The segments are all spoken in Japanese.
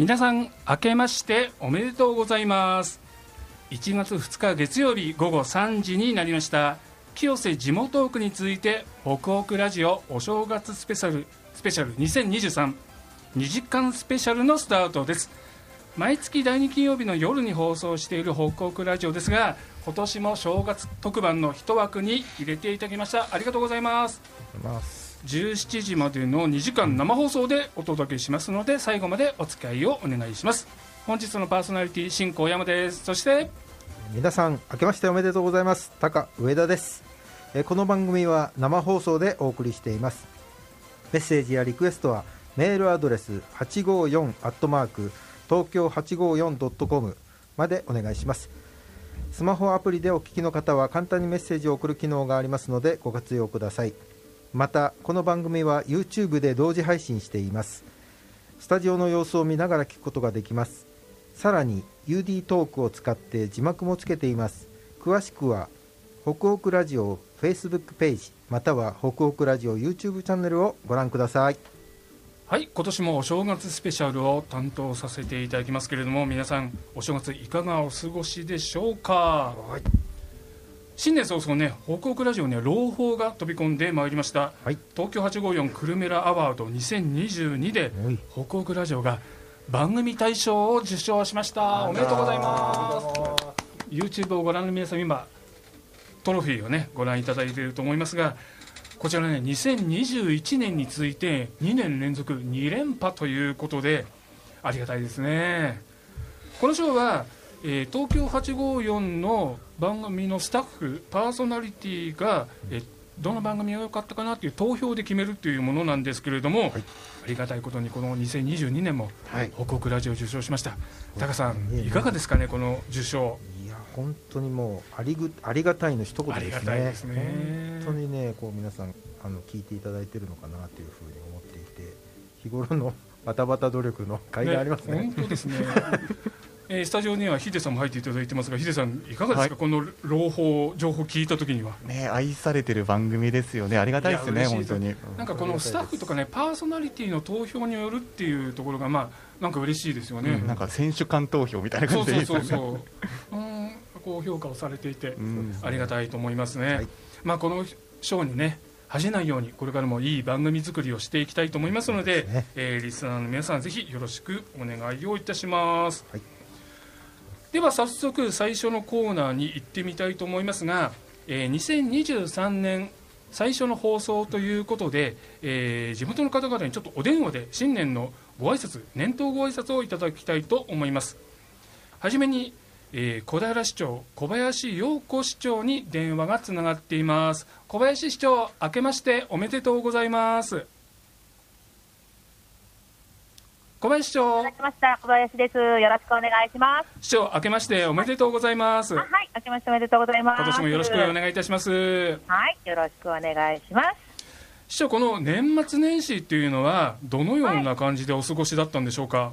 皆さん明けましておめでとうございます。1月2日月曜日午後3時になりました。清瀬地元区について北北ラジオお正月スペシャルスペシャル20232時間スペシャルのスタートです。毎月第2金曜日の夜に放送している北北ラジオですが今年も正月特番の一枠に入れていただきました。ありがとうございます。17時までの2時間生放送でお届けしますので最後までお付き合いをお願いします。本日のパーソナリティ進行山です。そして皆さん明けましておめでとうございます。高上田です。えこの番組は生放送でお送りしています。メッセージやリクエストはメールアドレス854アットマーク東京 854.com までお願いします。スマホアプリでお聞きの方は簡単にメッセージを送る機能がありますのでご活用ください。またこの番組は YouTube で同時配信しています。スタジオの様子を見ながら聞くことができます。さらに UD トークを使って字幕もつけています。詳しくは北北ラジオ Facebook ページまたは北北ラジオ YouTube チャンネルをご覧ください。はい今年もお正月スペシャルを担当させていただきますけれども皆さんお正月いかがお過ごしでしょうか、はい新年早々ね北北ラジオね朗報が飛び込んでまいりました、はい、東京854クルメラアワード2022で、はい、北北ラジオが番組大賞を受賞しました。おめでとうございます。YouTube をご覧の皆さん今トロフィーをねご覧いただいていると思いますがこちらね2021年について2年連続2連覇ということでありがたいですね。この賞はえー、東京854の番組のスタッフパーソナリティが、えー、どの番組が良かったかなという投票で決めるというものなんですけれども、はい、ありがたいことにこの2022年も北北ラジオ受賞しました、はい、タカさん、いかがですかねこの受賞。いや本当にもうありぐありがたいの一言ですね。ですね。本当にねこう皆さんあの聞いていただいてるのかなというふうに思っていて日頃のバタバタ努力の甲斐がありますね、ね、本当ですね えー、スタジオにはヒデさんも入っていただいてますがヒデさんいかがですか、はい、この朗報情報聞いた時には。ね愛されてる番組ですよね。ありがたいですね本当に。なんかこのスタッフとかねパーソナリティの投票によるっていうところがまあなんか嬉しいですよね、うん、なんか選手間投票みたいな感じで。そうそうそうう。ん高評価をされていて、ありがたいと思いますね、はい、まあこの賞にね恥じないようにこれからもいい番組作りをしていきたいと思いますのでで、ね、えー、リスナーの皆さんぜひよろしくお願いをいたします、はいでは早速最初のコーナーに行ってみたいと思いますが、えー、2023年最初の放送ということで、えー、地元の方々にちょっとお電話で新年のご挨拶年頭ご挨拶をいただきたいと思います。はじめに、えー、小平市長小林陽子市長に電話がつながっています。小林市長明けましておめでとうございます。小林市長。明けました小林です。よろしくお願いします。市長、明けましておめでとうございます。はい、明けましておめでとうございます。今年もよろしくお願いいたします。はい、よろしくお願いします。市長、この年末年始っていうのは、どのような感じでお過ごしだったんでしょうか？はい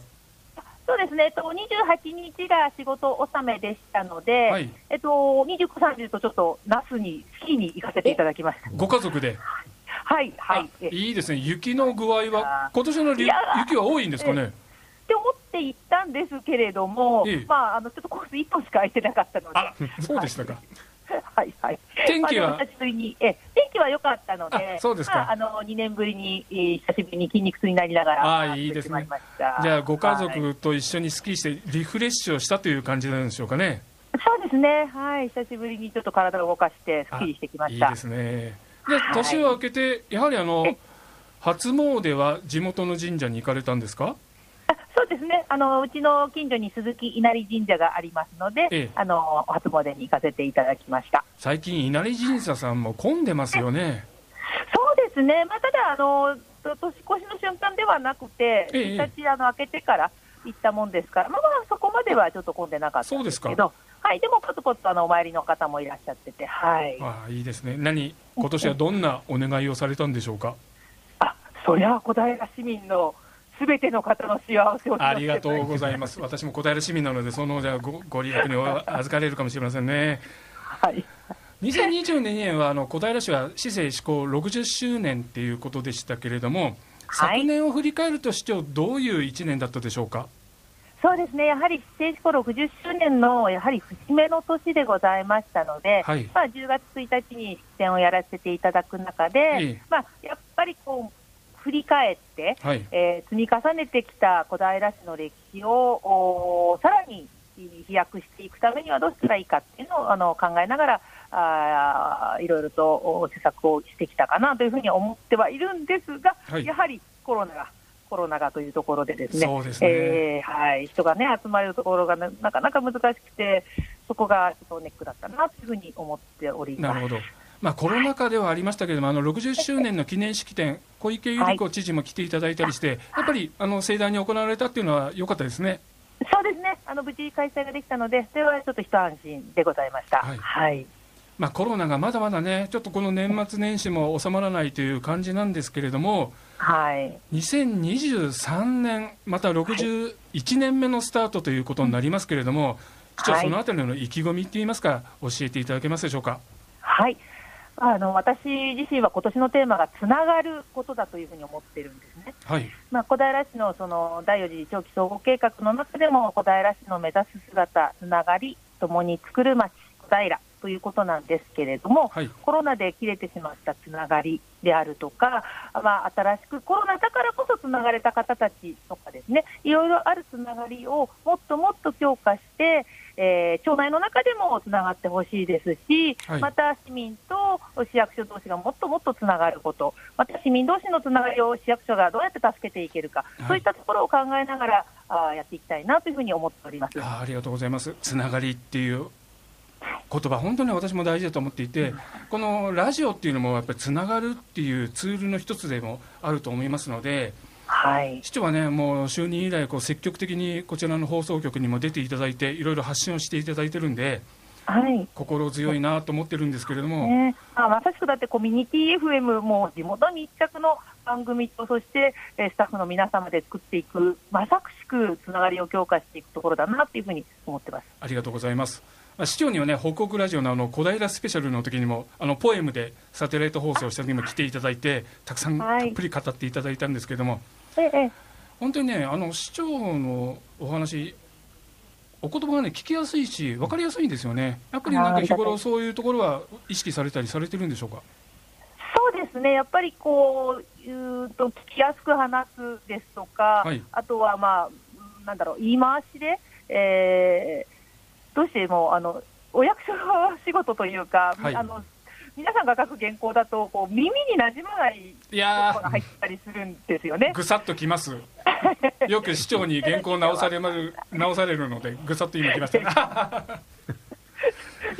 そうですね、えっと、28日が仕事納めでしたので、はい、えっと、29、30とちょっと那須にスキーに行かせていただきました。ご家族で？はい、はい。いいですね。雪の具合は、今年の雪は多いんですかね？って思って行ったんですけれども、ええ、まあ、あのちょっとコース1本しか空いてなかったので、そうでしたか。はいはい、天気は、まあ、久しぶりにえ天気は良かったので、そうですか、まあ、あの2年ぶりに、えー、久しぶりに筋肉痛になりながら、あいいですね、じゃあ、ご家族と一緒にスキーしてリフレッシュをしたという感じなんでしょうかね？そうですね、はい、久しぶりにちょっと体を動かして、スッキリしてきました。いいですね。で年を明けて、やはりあの初詣は地元の神社に行かれたんですか？そうですね。あの、うちの近所に鈴木稲荷神社がありますので、ええ、あの初詣に行かせていただきました。最近、稲荷神社さんも混んでますよね。そうですね、まあ、ただあの、年越しの瞬間ではなくて、ええ、日あの開けてから行ったもんですから、まあ、まあそこまではちょっと混んでなかったんですけど。はい、でもぽつぽつあのお参りの方もいらっしゃってて、はい。あいいですね。何今年はどんなお願いをされたんでしょうか？あ、そりゃ小平市民のすべての方の幸せをありがとうございます。私も小平市民なので、そのじゃごご利益に預かれるかもしれませんね。はい。2022年はあの小平市は市政施行60周年っていうことでしたけれども、はい、昨年を振り返ると市長どういう1年だったでしょうか？そうですね、やはり政治コ60周年のやはり節目の年でございましたので、はい、まあ、10月1日に出演をやらせていただく中で、まあ、やっぱりこう振り返って、はい、えー、積み重ねてきた小平市の歴史をさらに飛躍していくためにはどうしたらいいかっていうのをあの考えながら、あいろいろと施策をしてきたかなというふうに思ってはいるんですが、はい、やはりコロナがコロナがというところでですね、そうですね。えー、はい、人が、ね、集まるところがなかなか難しくて、そこがちょっとネックだったなというふうに思っております。なるほど。まあ、コロナ禍ではありましたけれども、あの60周年の記念式典、小池百合子知事も来ていただいたりして、はい、やっぱりあの盛大に行われたっていうのは良かったですね。そうですね、あの無事開催ができたので、それはちょっと一安心でございました。はい、はいまあ、コロナがまだまだね、ちょっとこの年末年始も収まらないという感じなんですけれども、はい、2023年、また61年目のスタートということになりますけれども、市長、そのあたりの意気込みっていいますか、教えていただけますでしょうか？はい。あの私自身は今年のテーマがつながることだというふうに思ってるんですね。はい、まあ、小平市のその第4次長期総合計画の中でも小平市の目指す姿、つながり、ともに作る町、小平ということなんですけれども、はい、コロナで切れてしまったつながりであるとか、まあ、新しくコロナだからこそつながれた方たちとかですね、いろいろあるつながりをもっともっと強化して、えー、町内の中でもつながってほしいですし、はい、また市民と市役所同士がもっともっとつながること、また市民同士のつながりを市役所がどうやって助けていけるか、はい、そういったところを考えながら、あやっていきたいなというふうに思っております。あありがとうございます。つながりっていう言葉本当に私も大事だと思っていてこのラジオっていうのもやっぱりつながるっていうツールの一つでもあると思いますので。はい、市長はね、もう就任以来こう、積極的にこちらの放送局にも出ていただいて、いろいろ発信をしていただいてるんで、はい、心強いなと思ってるんですけれども、ね、あまさしくだって、コミュニティ FM も地元密着の番組と、そしてスタッフの皆様で作っていく、まさしくつながりを強化していくところだなっていうふうに思ってますありがとうございます。市長にはね北国ラジオのあの小平スペシャルの時にもあのポエムでサテライト放送した時にも来ていただいてたくさんたっぷり語っていただいたんですけれども、はい、本当にねあの市長のお話お言葉がね聞きやすいし分かりやすいんですよね。やっぱりなんか日頃そういうところは意識されたりされてるんでしょうか？そうですね。やっぱりこういうと聞きやすく話すですとか、はい、あとはまあなんだろう言い回しで、えーどうしてもあのお役所の仕事というか、はい、あの皆さんが書く原稿だとこう耳になじまない言葉が入ったりするんですよね。ぐさっときます。よく市長に原稿直される直されるのでぐさっと今きました。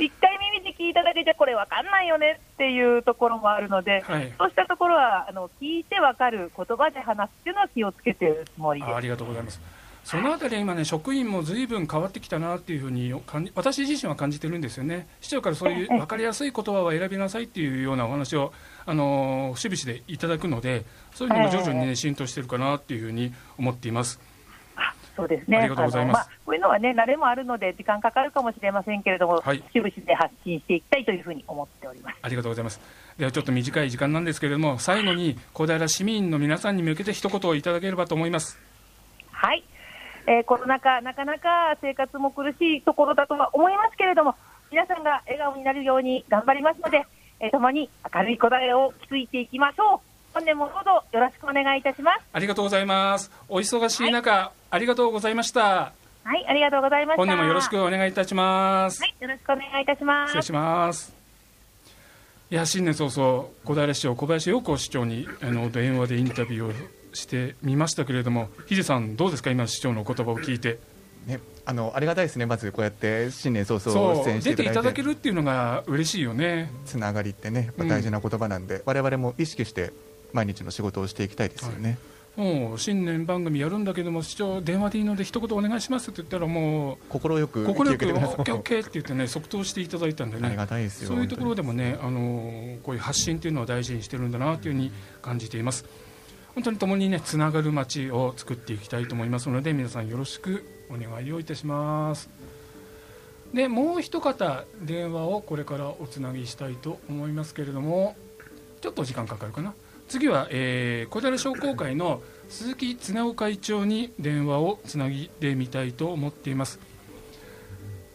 一回耳で聞いただけじゃこれ分かんないよねっていうところもあるので、はい、そうしたところはあの聞いて分かる言葉で話すっていうのは気をつけてるつもりです。ありがとうございます。そのあたりは今ね、職員もずいぶん変わってきたなっていうふうに私自身は感じてるんですよね、市長からそういう分かりやすい言葉は選びなさいっていうようなお話を、あの節々でいただくので、そういうのも徐々にね、浸透してるかなっていうふうに思っています。そうですね。ありがとうございます。まあ、こういうのはね、慣れもあるので、時間かかるかもしれませんけれども、はい、節々で発信していきたいというふうに思っております。ありがとうございます。では、ちょっと短い時間なんですけれども、最後に小平市民の皆さんに向けて一言いただければと思います。はい。えー、コロナ禍、なかなか生活も苦しいところだとは思いますけれども、皆さんが笑顔になるように頑張りますので、えー、共に明るい答えを築いていきましょう。本年もどうぞよろしくお願いいたします。ありがとうございます。お忙しい中、はい、ありがとうございました。はい、ありがとうございました。本年もよろしくお願いいたします。はい、よろしくお願いいたします。失礼します。いや新年早々小平市長小林陽子市長にあの電話でインタビューをしてみましたけれども、ヒデさん、どうですか、今、市長の言葉を聞いて？ね、あのありがたいですね、まずこうやって新年早々出演していただいて、出ていただけるっていうのが嬉しいよね。つながりってね、やっぱ大事な言葉なんで、われわれも意識して毎日の仕事をしていきたいですよね。はい、もう新年番組やるんだけども、市長、電話でいいので、一言お願いしますって言ったら、もう、快く、快く、オッケーオッケーって言ってね、即答していただいたんでね、ありがたいですよそういうところでもね、あのこういう発信っていうのは大事にしてるんだなというふうに感じています。本当に共にねつながる街を作っていきたいと思いますので皆さんよろしくお願いをいたします。でもう一方電話をこれからおつなぎしたいと思いますけれどもちょっと時間かかるかな。次は、えー、小平商工会の鈴木恒夫会長に電話をつなぎでみたいと思っています。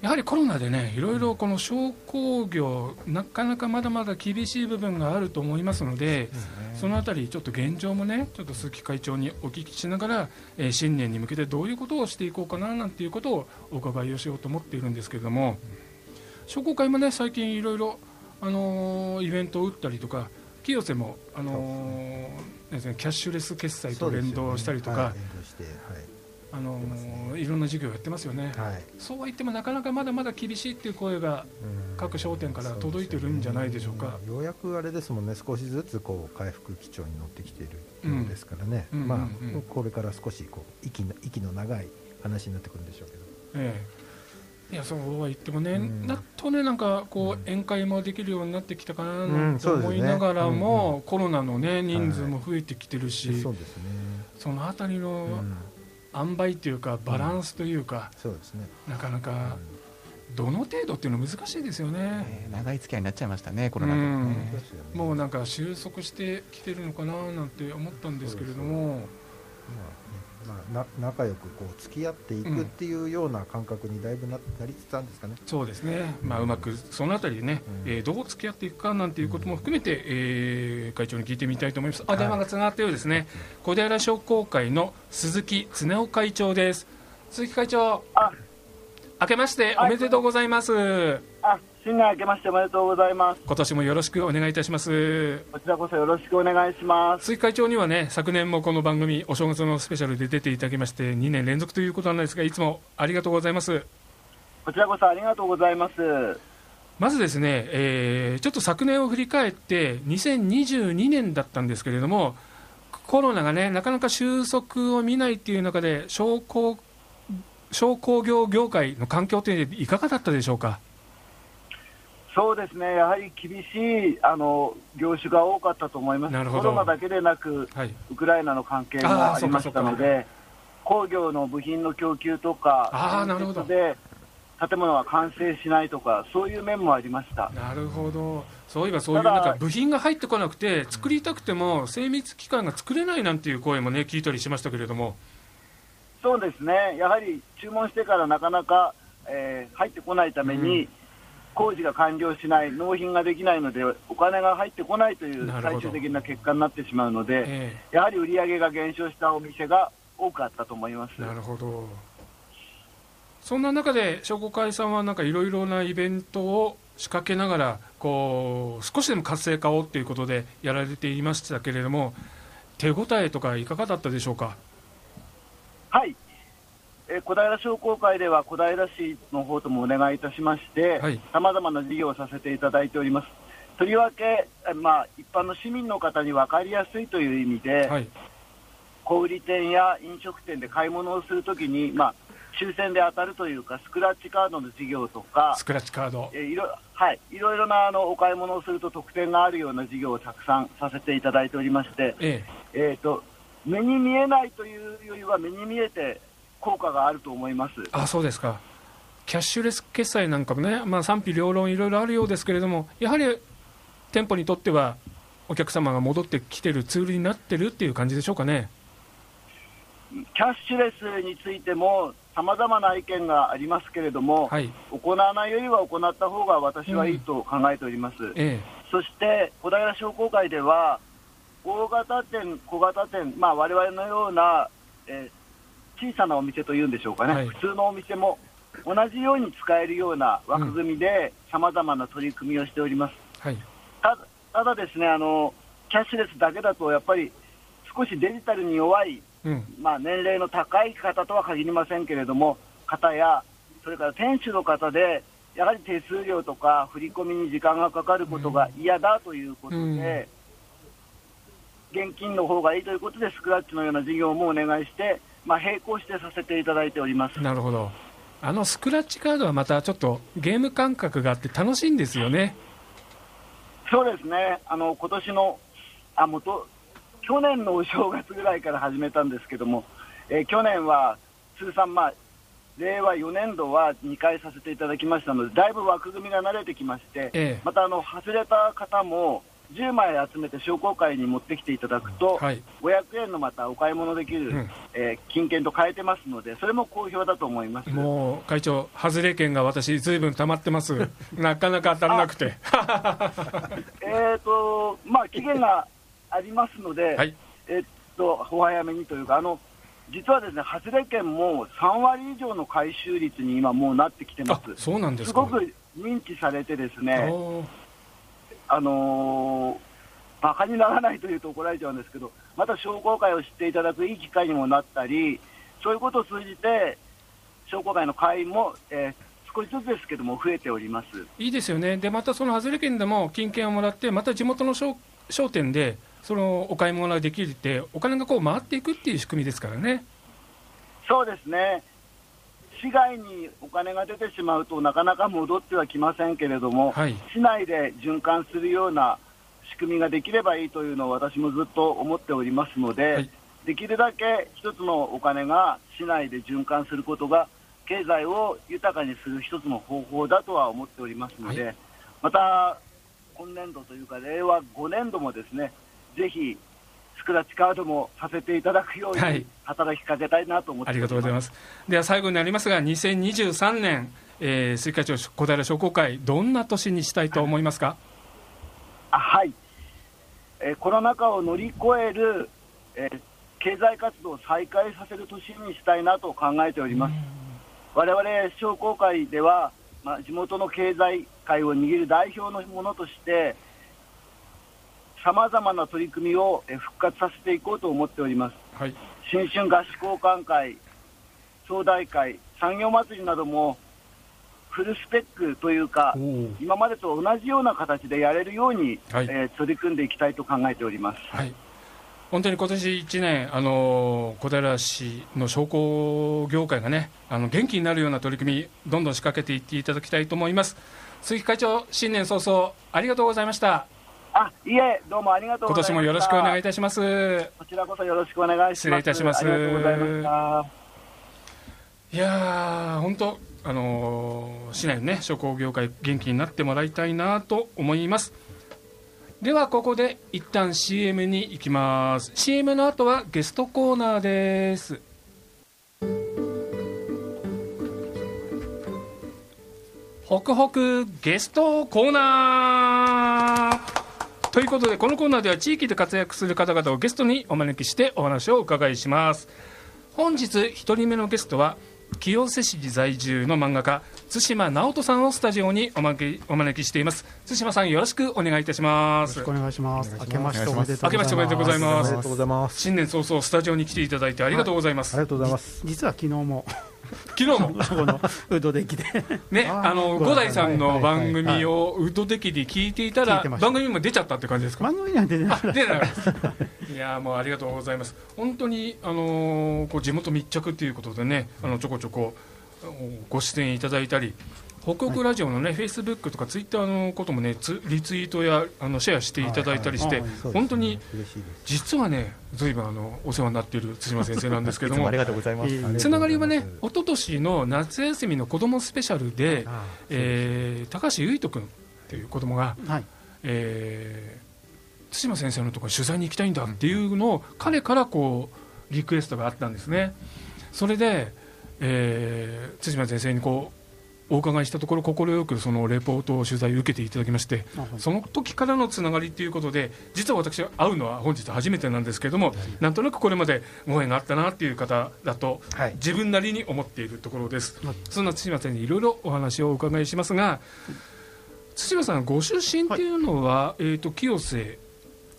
やはりコロナでねいろいろこの商工業なかなかまだまだ厳しい部分があると思いますので、そのあたりちょっと現状もねちょっと鈴木会長にお聞きしながら、えー、新年に向けてどういうことをしていこうかななんていうことをお伺いをしようと思っているんですけれども商工会もね最近いろいろあのー、イベントを打ったりとか清瀬も、あのー、キャッシュレス決済と連動したりとか、あのー、いろんな授業やってますよね、はい、そうは言ってもなかなかまだまだ厳しいっていう声が各商店から届いてるんじゃないでしょうか、ね、ようやくあれですもんね。少しずつこう回復基調に乗ってきているようですからね、うん、まあ、うん。うん、これから少しこう息の息の長い話になってくるんでしょうけど。ええ。いやそうは言ってもね、うん、やっとねなんかこう宴会もできるようになってきたかななんて思いながらも、うんね、コロナのね人数も増えてきてるし、はい、そそのあたりの塩梅というかバランスというか、そうですね。なかなか、どの程度っていうの難しいですよね、えー、長い付き合いになっちゃいましたねコロナで、ね、もうなんか収束してきてるのかななんて思ったんですけれども。まあ、な仲良くこう付き合っていくっていうような感覚にだいぶななりつつあるんですかね、そうですね、まあ、うまくそのあたりでね、うん、えー、どう付き合っていくかなんていうことも含めて、えー、会長に聞いてみたいと思います。あ電話がつながったようですね、小平商工会の鈴木恒夫会長です。鈴木会長、あ明けましておめでとうございます。あ新年明けましておめでとうございます。今年もよろしくお願いいたします。こちらこそよろしくお願いします。鈴木会長にはね、昨年もこの番組、お正月のスペシャルで出ていただきまして、2年連続ということなんですが、いつもありがとうございます。こちらこそありがとうございます。まずですね、えー、ちょっと昨年を振り返って、2022年だったんですけれども、コロナがね、なかなか収束を見ないっていう中で、商工商工業業界の環境というのはいかがだったでしょうか？そうですね、やはり厳しいあの業種が多かったと思います、コロナだけでなく、はい、ウクライナの関係もありましたので、工業の部品の供給とか、で建物が完成しないとか、そういう面もありました。なるほど、そういえばそういうなんか部品が入ってこなくて、作りたくても精密機関が作れないなんていう声もね、聞いたりしましたけれども。そうですね、やはり注文してからなかなか、えー、入ってこないために、うん工事が完了しない、納品ができないので、お金が入ってこないという最終的な結果になってしまうので、えー、やはり売り上げが減少したお店が多かったと思います。なるほど。そんな中で、商工会さんはなんかいろいろなイベントを仕掛けながら、こう少しでも活性化をということでやられていましたけれども、手応えとかいかがだったでしょうか？はい。え小平商工会では小平市の方ともお願いいたしましてさまざまな事業をさせていただいております。とりわけ、まあ、一般の市民の方に分かりやすいという意味で、はい、小売店や飲食店で買い物をするときに、まあ、抽選で当たるというかスクラッチカードの事業とかスクラッチカード、えいろはい、いろいろなあのお買い物をすると特典があるような事業をたくさんさせていただいておりまして、ええ。えーと目に見えないというよりは目に見えて効果があると思います。あそうですか、キャッシュレス決済なんかもね、まあ、賛否両論、いろいろあるようですけれども、やはり店舗にとっては、お客様が戻ってきてるツールになってるっていう感じでしょうかね。キャッシュレスについても、さまざまな意見がありますけれども、はい、行わないよりは行った方が私はいいと考えております。うん。ええ、そして、小平商工会では、大型店、小型店、まあ、我々のような、えー小さなお店というんでしょうかね、はい、普通のお店も同じように使えるような枠組みで、さまざまな取り組みをしております。はい、たただですねあの、キャッシュレスだけだと、やっぱり少しデジタルに弱い、うん、まあ、年齢の高い方とは限りませんけれども、方や、それから店主の方で、やはり手数料とか振り込みに時間がかかることが嫌だということで、うん、現金の方がいいということで、スクラッチのような事業もお願いして、まあ、並行してさせていただいております。なるほど、あのスクラッチカードはまたちょっとゲーム感覚があって楽しいんですよね。そうですね、あの今年のあ元去年のお正月ぐらいから始めたんですけども、えー、去年は通算、まあ、令和4年度は2回させていただきましたので、だいぶ枠組みが慣れてきまして、ええ、またあの外れた方も10枚集めて商工会に持ってきていただくと、はい、500円のまたお買い物できる、うん、えー、金券と変えてますので、それも好評だと思います。もう会長、外れ券が私、ずいぶん溜まってます、なかなか当たらなくて。えっと、まあ、期限がありますので、はい、えっと、お早めにというか、あの実はですね、外れ券も3割以上の回収率に今、もうなってきてます。そうなんですすごく認知されてですね、あのー、バカにならないというと怒られちゃうんですけど、また商工会を知っていただくいい機会にもなったり、そういうことを通じて、商工会の会員も、えー、少しずつですけども、増えております。いいですよね、でまたその外れ券でも金券をもらって、また地元の商商店でそのお買い物ができるって、お金がこう回っていくっていう仕組みですからね。そうですね市外にお金が出てしまうとなかなか戻ってはきませんけれども、はい、市内で循環するような仕組みができればいいというのを私もずっと思っておりますので、はい、できるだけ一つのお金が市内で循環することが経済を豊かにする一つの方法だとは思っておりますので、はい、また今年度というか令和5年度もですねぜひスクラッチカードもさせていただくように働きかけたいなと思って、はい、ありがとうございます。では最後になりますが2023年、えー、水会長小平商工会どんな年にしたいと思いますか？はい、えー、コロナ禍を乗り越える、えー、経済活動を再開させる年にしたいなと考えております。我々商工会では、まあ、地元の経済界を握る代表のものとしてさまざまな取り組みを復活させていこうと思っております、はい、新春合宿交換会、総大会、産業祭りなどもフルスペックというか、今までと同じような形でやれるように、はい、えー、取り組んでいきたいと考えております。はい本当に今年1年、あの小平市の商工業界がね、あの元気になるような取り組み、どんどん仕掛けていっていただきたいと思います。鈴木会長、新年早々、ありがとうございました。あ、いえ、どうもありがとう今年もよろしくお願いいたします。こちらこそよろしくお願いします。失礼いたします。ありがとうございました。いや本当、あのー、市内のね、商工業界、元気になってもらいたいなと思います。では、ここで一旦 CM に行きます。CM の後はゲストコーナーです。ホクホクゲストコーナーということでこのコーナーでは地域で活躍する方々をゲストにお招きしてお話をお伺いします。本日1人目のゲストは清瀬市在住の漫画家対馬直人さんをスタジオにお招きお招きしています。対馬さんよろしくお願いいたします。よろしくお願いします。明けましておめでとうございます。おめでとうございます。新年早々スタジオに来ていただいてありがとうございます、はい、ありがとうございます。実は昨日も昨日も。このウドデキで。ねあの五代さんの番組をウドデキで聞いていたら番組も出ちゃったって感じですか？番組なんて出ない。いやもうありがとうございます。本当にあのこう地元密着っていうことでねあのちょこちょこご出演いただいたり北北ラジオのね、フェイスブックとかツイッターのこともね、リツイートやあのシェアしていただいたりして、本当に実はね、ずいぶんあのお世話になっている対馬先生なんですけども、ありがとうございます。つながりはね、一昨年の夏休みの子どもスペシャルで、えー、高橋結人君っていう子供が、はい、えー、対馬先生のところ取材に行きたいんだっていうのを、彼からこうリクエストがあったんですね。それで、えー、対馬先生にこうお伺いしたところ快くそのレポートを取材を受けていただきましてその時からのつながりということで実は私は会うのは本日初めてなんですけれどもなんとなくこれまでご縁があったなっていう方だと自分なりに思っているところです、そんな対馬さんにいろいろお話をお伺いしますが対馬さんご出身っていうのは、えー、と清瀬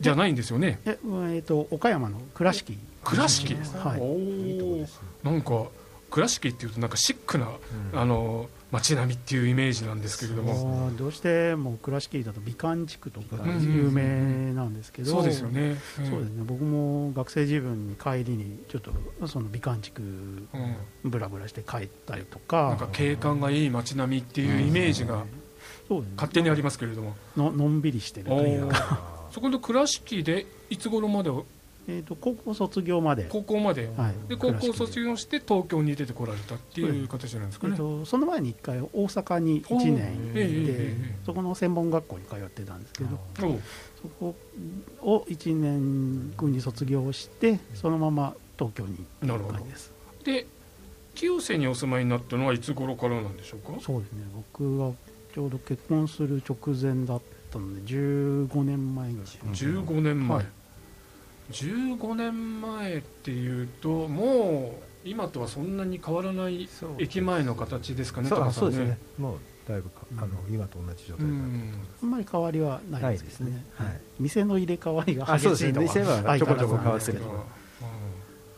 じゃないんですよね？え、えー、と岡山の倉敷。倉敷、はい、おなんか倉敷っていうとなんかシックな、うん、あの街並みっていうイメージなんですけれども。どうしても倉敷だと美観地区とか有名なんですけど、そうですよね、そうですね。僕も学生自分に帰りにちょっとその美観地区ぶらぶらして帰ったりとか、なんか景観がいい街並みっていうイメージが勝手にありますけれども、ののんびりしてるというか。そこの倉敷でいつ頃までえーと、高校卒業まで。高校まで、はい、で高校卒業して東京に出てこられたっていう形なんですかね、えーと、その前に1回大阪に1年行って、えー、そこの専門学校に通ってたんですけどそこを1年後に卒業してそのまま東京に行った感じです。で清瀬にお住まいになったのはいつ頃からなんでしょうか？そうですね。僕がちょうど結婚する直前だったので15年前ぐらい。15年前、はい15年前っていうともう今とはそんなに変わらない駅前の形ですかねそうそうですね。もうだいぶあの、今と同じ状態だあんまり変わりはないですね。はい、店の入れ替わりが激しいのは店はちょこちょこ変わってる。けど。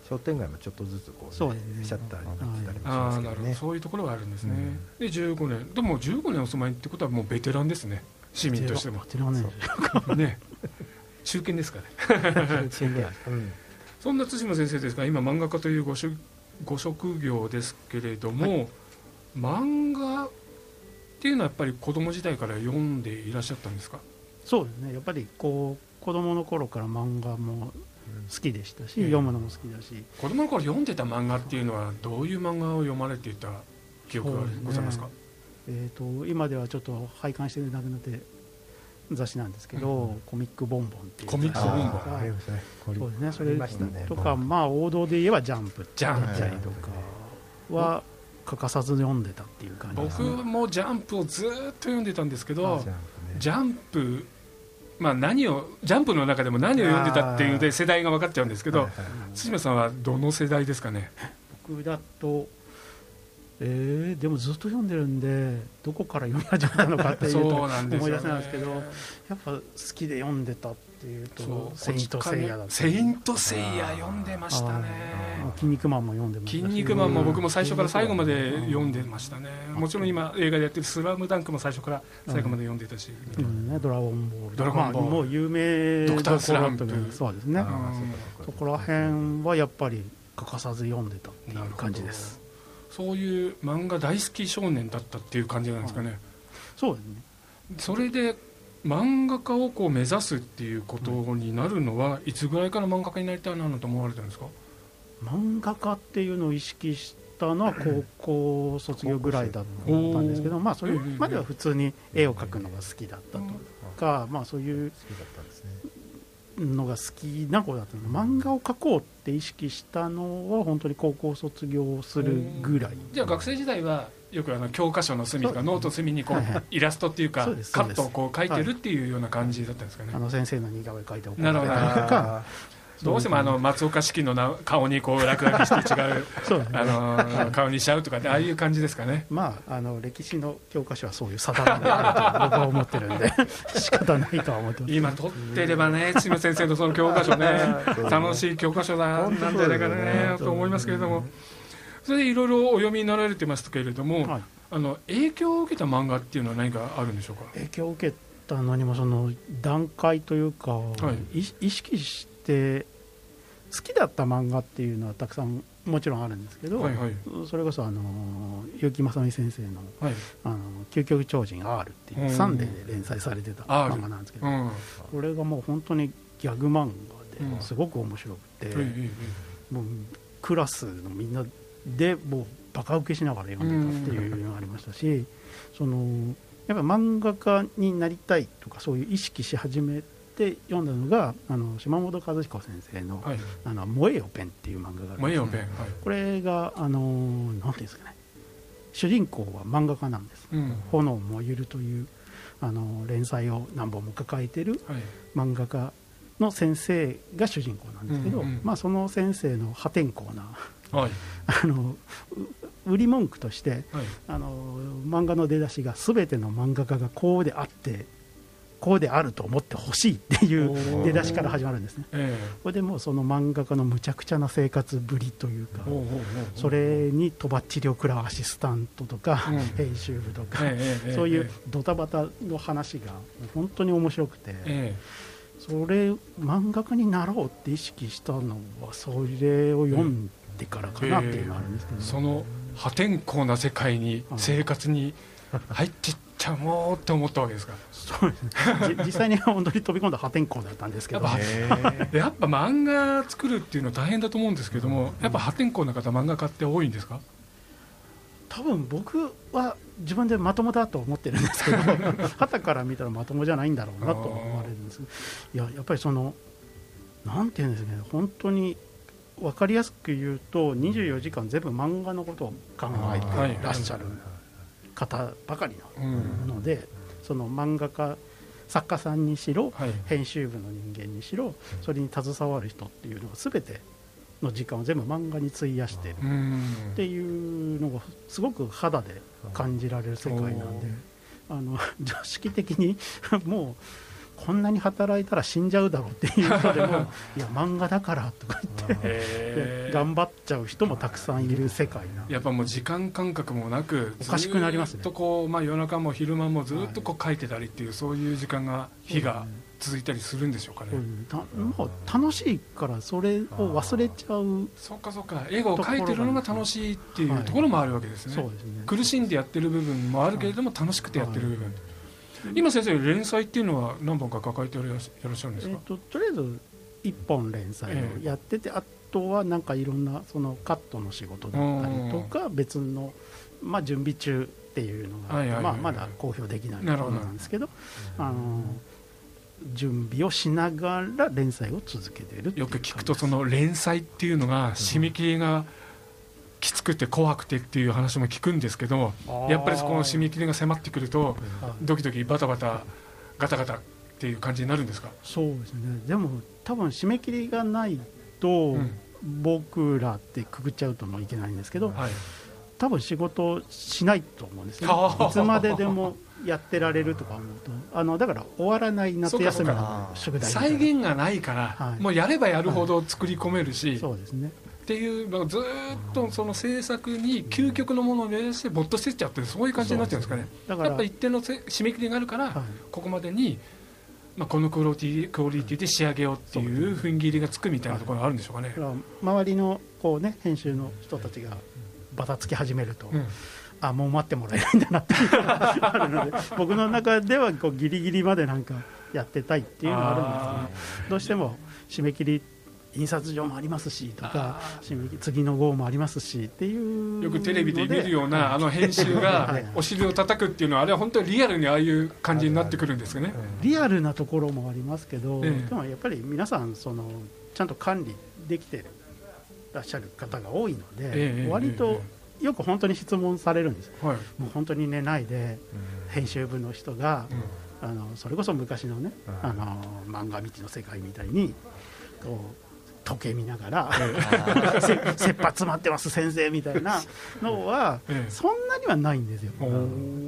商店街もちょっとずつこう、そうね、シャッターになってたりもしますけど、ね、そういうところがあるんですね、で15年。でも15年お住まいってことはもうベテランですね。市民としてもベテランね中堅ですかね。そんな対馬先生ですが今漫画家というごしご職業ですけれども、はい、漫画っていうのはやっぱり子供時代から読んでいらっしゃったんですか？そうですね。やっぱりこう子供の頃から漫画も好きでしたし、うん、読むのも好きだし。子供の頃読んでた漫画っていうのはどういう漫画を読まれていた記憶がございますか、ね、えーと、今ではちょっと拝観してなくなって雑誌なんですけど、うん、コミックボンボンっていうコミックボンボン。そうですね。それとか、まあ王道で言えばジャンプジャンプ。たりとかは欠かさず読んでたっていう感じ、ね、僕もジャンプをずっと読んでたんですけどジャンプまあ、何をジャンプの中でも何を読んでたっていうで世代が分かっちゃうんですけど、対馬さんはどの世代ですかね？僕だとえー、でもずっと読んでるんでどこから読み始めたのかっていうと 思い出せないんですけどやっぱ好きで読んでたっていうと「セイント・セイヤ」だセイント・セイヤ読んでましたね「筋肉マン」も読んでました筋肉マンも僕も最初から最後まで読んでましたね。もちろん今映画でやってる「スラムダンクも最初から最後まで読んでたし「うん。ね、ドラゴンボール」ドラゴンボール、もう有名ドクタースランプそうですね。そこら辺はやっぱり欠かさず読んでたっていう感じですそういう漫画大好き少年だったっていう感じなんですかね、はい、そうですね。それで漫画家をこう目指すっていうことになるのは、いつぐらいから漫画家になりたいなと思われたんですか？漫画家っていうのを意識したのは高校卒業ぐらいだったんですけど、まあ、それまでは普通に絵を描くのが好きだったとか、まあ、そういうのが好きな子だったの。漫画を描こうって意識したのは本当に高校卒業するぐらい。じゃあ学生時代はよくあの教科書の隅とかノート隅にこうイラストっていうかカットをこう描いてるっていうような感じだったんですかね、あの先生の似顔絵描いておくなるほ どどうしてもあの松岡式のな顔にこう落書きして違う あの顔にしちゃうとかああいう感じですかね。まああの歴史の教科書はそういう定めであると僕は思ってるんで 仕方ないとは思ってます。今取ってればね千葉先生のその教科書ね 楽しい教科書だなんじゃないかね。と思いますけれども。それでいろいろお読みになられてますけれども、はい、あの影響を受けた漫画っていうのは何かあるんでしょうか？影響を受けたのにもその段階というか、はい、意識してって好きだった漫画っていうのはたくさんもちろんあるんですけど、はいはい、それこそあの結城正美先生の「はい、あの究極超人 R」っていうサンデーで連載されてた漫画なんですけど、うん、これがもう本当にギャグ漫画ですごく面白くて、うん、もうクラスのみんなでもうバカ受けしながら読んでたっていうのがありましたし、そのやっぱ漫画家になりたいとかそういう意識し始めって読んだのがあの島本和彦先生の「はい、あの燃えよペン」っていう漫画があるんです、ね、燃えよペン、はい、これがあのなんていうんですかね。主人公は漫画家なんです「うん、炎燃ゆる」というあの連載を何本も抱えてる漫画家の先生が主人公なんですけど、うんうん、まあ、その先生の破天荒な、はい、あの売り文句として、はい、あの漫画の出だしが全ての漫画家がこうであってこうであると思ってほしいっていう出だしから始まるんですね、これでもうその漫画家のむちゃくちゃな生活ぶりというかそれにとばっちりを食らうアシスタントとか、編集部とか、そういうドタバタの話が本当に面白くて、それ漫画家になろうって意識したのはそれを読んでからかなっていうのがあるんですけど、その破天荒な世界に生活に入っていっちちゃうもうって思ったわけですか。そうです。ね 実際に本当に飛び込んだ破天荒だったんですけど。やっぱ漫画作るっていうのは大変だと思うんですけども、やっぱ破天荒な方漫画家って多いんですか。多分僕は自分でまともだと思ってるんですけど はたから見たらまともじゃないんだろうなと思われるんです。いややっぱりそのなんていうんですかね本当に分かりやすく言うと24時間全部漫画のことを考えてらっしゃる方ばかりなので、その漫画家作家さんにしろ、編集部の人間にしろそれに携わる人っていうのが全ての時間を全部漫画に費やしてる。っていうのがすごく肌で感じられる世界なんであの常識的に もうこんなに働いたら死んじゃうだろうっていう人でも いや漫画だからとか言って頑張っちゃう人もたくさんいる世界な。やっぱもう時間感覚もなくおかしくなりますね。ずっとこう、まあ、夜中も昼間もずっとこう書いてたりっていう、そういう時間が日が続いたりするんでしょうかね、もう楽しいからそれを忘れちゃうそっかそっか。絵を描いてるのが楽しいっていうところもある。わけですね,、そうですね。苦しんでやってる部分もあるけれども楽しくてやってる部分、今先生連載っていうのは何本か抱えていらっしゃるんですか、えーと、とりあえず1本連載をやってて、えー、あとはなんかいろんなそのカットの仕事だったりとか別の、まあ、準備中っていうのが、まあ、まだ公表できないところなんですけど。あの準備をしながら連載を続けてるよく聞くとその連載っていうのが締め切りがきつくて怖くてっていう話も聞くんですけどやっぱりそこの締め切りが迫ってくるとドキドキバタバタガタガタっていう感じになるんですか？そうですね。でも多分締め切りがないと、僕らってくぐっちゃうともいけないんですけど、はい、多分仕事しないと思うんですね。いつまででもやってられるとか思うとあのだから終わらない夏休みの宿題再現がないから、はい、もうやればやるほど作り込めるし、はい、そうですねっていうのずっとその制作に究極のものを目指して没頭してっちゃってそういう感じになっちゃうんですかね。だからやっぱ一定の締め切りがあるから、ここまでに、まあ、このクオリティクオリティで仕上げようっていう踏ん切りがつくみたいなところがあるんでしょうかね、周りのこう、ね、編集の人たちがばたつき始めると、うん。あもう待ってもらえないんだなっていうのがあるので僕の中ではこうギリギリまでなんかやってたいっていうのはあるんですけどどうしても締め切り印刷所もありますしとか次の号もありますしっていうよくテレビで見るようなあの編集がお尻を叩くっていうのはあれは本当にリアルにああいう感じになってくるんですよね。リアルなところもありますけど、でもやっぱり皆さんそのちゃんと管理できてらっしゃる方が多いので、割とよく本当に質問されるんです、はい、もう本当に寝ないで編集部の人が、あのそれこそ昔のね、あの漫画道の世界みたいにこう時計見ながら 「切羽詰まってます先生」みたいなのはそんなにはないんですよ。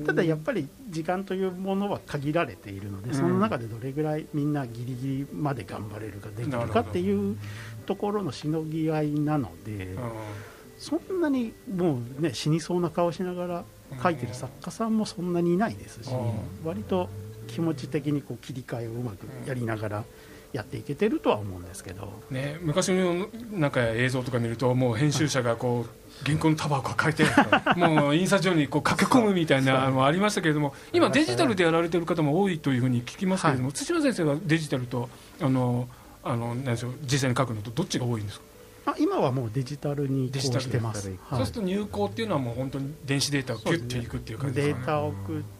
ただやっぱり時間というものは限られているのでその中でどれぐらいみんなギリギリまで頑張れるかできるかっていうところのしのぎ合いなので。そんなにもうね死にそうな顔しながら書いてる作家さんもそんなにいないですし割と気持ち的にこう切り替えをうまくやりながらやっていけてるとは思うんですけど、ね、昔のなんか映像とか見るともう編集者がこう原稿の束を抱えてもう印刷所にこう駆け込むみたいなのありましたけれども今デジタルでやられてる方も多いというふうに聞きますけれども、対馬先生はデジタルとあのあの何でしょう実際に書くのとどっちが多いんですか？あ今はもうデジタルに移行してます、そうすると入稿っていうのはもう本当に電子データをキュッていくっていう感じですか、ね、データを送って、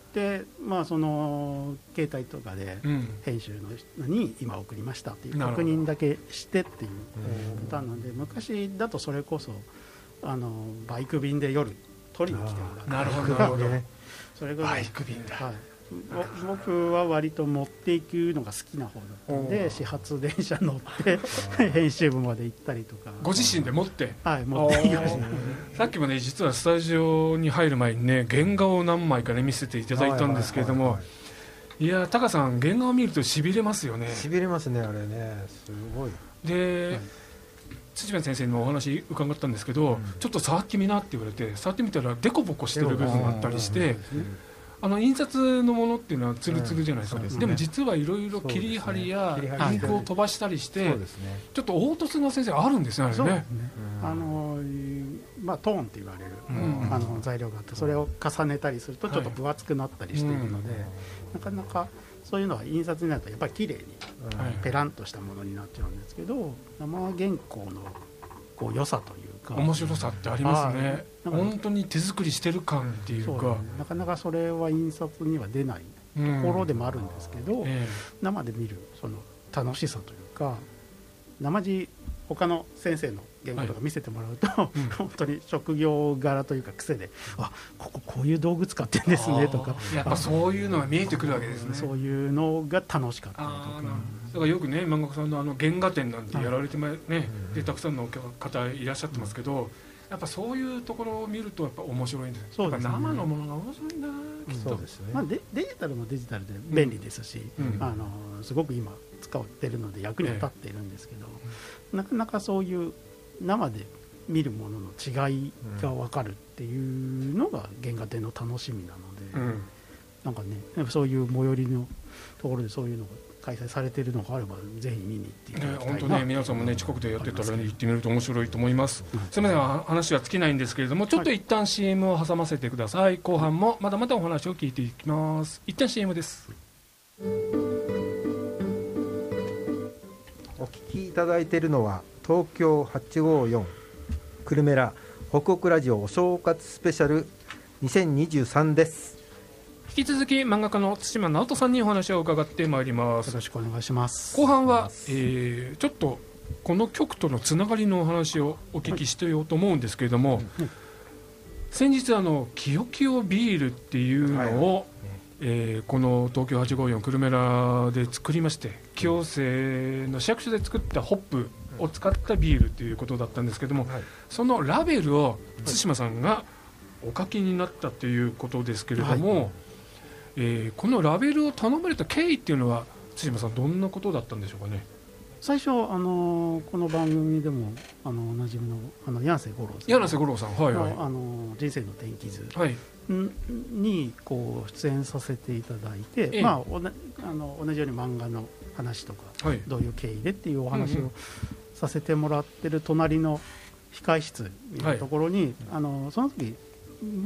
まあ、その携帯とかで編集の人に今送りましたっていう確認だけしてっていうパターンなんで昔だとそれこそあのバイク便で夜取りに来てもらってなるほどなるほど。それぐらい。バイク便だ、はい僕は割と持っていくのが好きな方だったんで始発電車乗って 編集部まで行ったりとか。ご自身で持って。はい持っていきましたさっきもね実はスタジオに入る前にね原画を何枚かね見せていただいたんですけれどもいやタカさん原画を見るとしびれますよね。しびれますねあれね。すごい。で、はい辻部先生のお話伺ったんですけど、うん、ちょっと触ってみなって言われて触ってみたらデコボコしてる部分があったりして、あの印刷のものっていうのはつるつるじゃないですか、でも実はいろいろ切り張りやインクを飛ばしたりして、ちょっと凹凸が先生あるんですねあれね。あのまあトーンって言われるあの材料があってそれを重ねたりするとちょっと分厚くなったりしているので、なかなかそういうのは印刷になるとやっぱり綺麗にペランとしたものになっちゃうんですけど生原稿のこう良さというか面白さってありますね。本当に手作りしてる感っていうか、ね、なかなかそれは印刷には出ないところでもあるんですけど、うんえ。ー、生で見るその楽しさというか生地他の先生の原稿とか見せてもらうと、はい、本当に職業柄というか癖であこここういう道具使ってんですねとか。やっぱそういうのが見えてくるわけですね。そういうのが楽しかったりとか。だからよくね漫画家さんのあの原画展なんてやられてま、ね、はい、でたくさんの方いらっしゃってますけど、やっぱそういうところを見るとやっぱ面白いんですそうです、ね、生のものが面白いん。だきっと。そうですね、まあ、デデジタルもデジタルで便利ですし、うん、あのすごく今使ってるので役には立っているんですけど、えなかなかそういう生で見るものの違いが分かるっていうのが原画展の楽しみなので、うん、なんかねそういう最寄りのところでそういうのが開催されているのがあればぜひ見に行っていただきたいな、ね、本当ね皆さんもね近くでやってたら、ね、行ってみると面白いと思います、うん、すみません話は尽きないんですけれどもちょっと一旦 CM を挟ませてください、はい、後半もまだまだお話を聞いていきます。一旦 CM ですお聞きいただいているのは東京854久留米ら北北ラジオお正月スペシャル2023です。引き続き漫画家の対馬直人さんにお話を伺ってまいります。よろしくお願いします。後半は、えー、ちょっとこの曲とのつながりのお話をお聞きしてようと思うんですけれども、はい、先日あの「きよきよビール」っていうのを、はい、えー、この東京854久留米らで作りまして清瀬の市役所で作ったホップを使ったビールということだったんですけども、はい、そのラベルを対馬さんがお書きになったということですけれども、はい、えー、このラベルを頼まれた経緯っていうのは対馬さんどんなことだったんでしょうかね？最初、あのこの番組でもあのおなじみのあの柳瀬五郎さん。柳瀬五郎さん、はいはい、あの人生の天気図、はい、にこう出演させていただいて、ええ、まあ、おなあの同じように漫画の話とか、はい、どういう経緯でっていうお話をさせてもらってる隣の控室のところに、はい、あのその時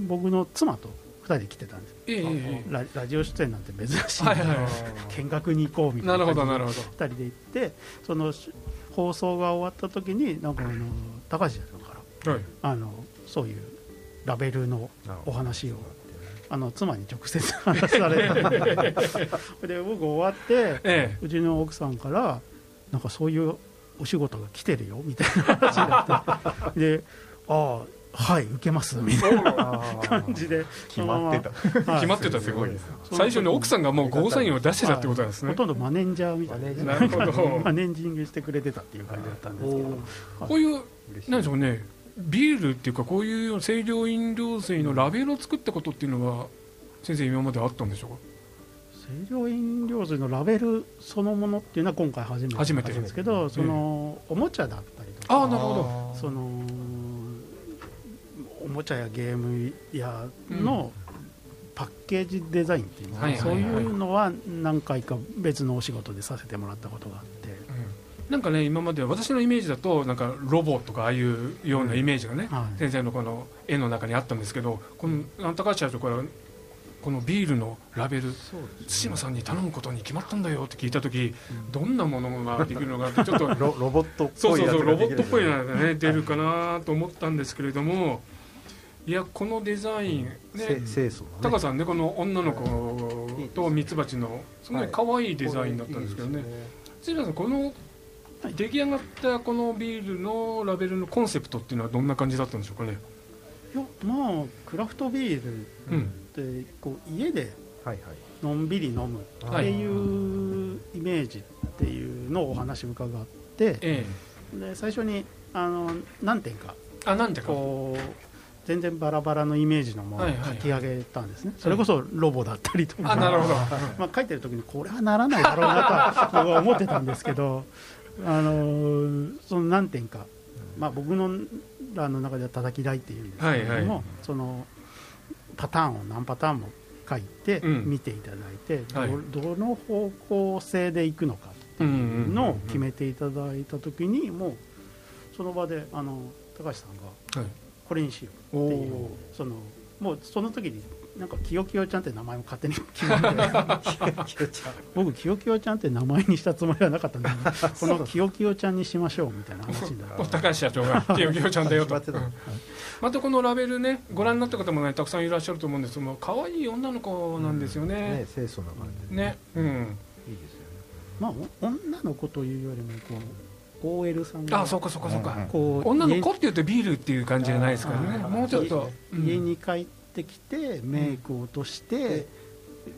僕の妻と2人で来てたんです、ええララジオ出演なんて珍しい、はいはい、見学に行こうみたいな感じで2人で行ってその放送が終わった時になんかあの高橋さんから、はい、あのそういうラベルのお話をあの妻に直接話された で僕終わって、ええ、うちの奥さんからなんかそういうお仕事が来てるよみたいな話になって。でああはい受けますみたいな感じで。決まってた、決まってたすごい最初に奥さんがもうゴーサインを出してたってことなんですね、ほとんどマネージャーみたいな。なるほどマネージングしてくれてたっていう感じだったんですけど。こういうなんでしょうねビールっていうかこういう清涼飲料水のラベルを作ったことっていうのは先生今まであったんでしょうか？清涼飲料水のラベルそのものっていうのは今回初めて初めて。ですけど、そのおもちゃだったりとか。あなるほど。そのおもちゃやゲームやのパッケージデザインっていうの、そういうのは何回か別のお仕事でさせてもらったことがあって。なんかね今まで私のイメージだとなんかロボとかああいうようなイメージがね、うんはい、先生のこの絵の中にあったんですけどこの高橋社長からこのビールのラベル、対馬さんに頼むことに決まったんだよって聞いた時、どんなものができるのかってちょっと ロボットっぽいそうそうそうロボットっぽいのがね出るかなと思ったんですけれどもいやこのデザインねタカさんねこの女の子とミツバチのすごい可愛いデザインだったんですけどね。対馬さんこの出来上がったこのビールのラベルのコンセプトっていうのはどんな感じだったんでしょうかね？いやまあクラフトビールってこう家でのんびり飲むっていうイメージっていうのをお話伺って、で最初にあの何点かあ何点か。こう全然バラバラのイメージのものを書き上げたんですね、それこそロボだったりとか、なるほど。まあ書いてる時にこれはならないだろうなと僕は思ってたんですけどあのその何点か、まあ、僕のらの中では叩き台っていうんですけれども、はいはい、そのパターンを何パターンも書いて見ていただいて、うん、どどの方向性でいくのかっていうのを決めていただいた時にもうその場であの高橋さんが、はい、これにしようっていうそのもうその時になんかきよきよちゃんって名前も勝手に決まって僕きよきよちゃんって名前にしたつもりはなかったんで このきよきよちゃんにしましょうみたいな話になって高橋社長がきよきよちゃんだよと。また。このラベルねご覧になった方もねたくさんいらっしゃると思うんです。けど可愛い女の子なんですよね、うん、ね清楚な感じねうん。いいですよね。まあ女の子というよりもこう OL さんがあそうかそうかそうか、こう女の子っていうとビールっていう感じじゃないですからね。もうちょっと家に帰ってってきてメイクを落として、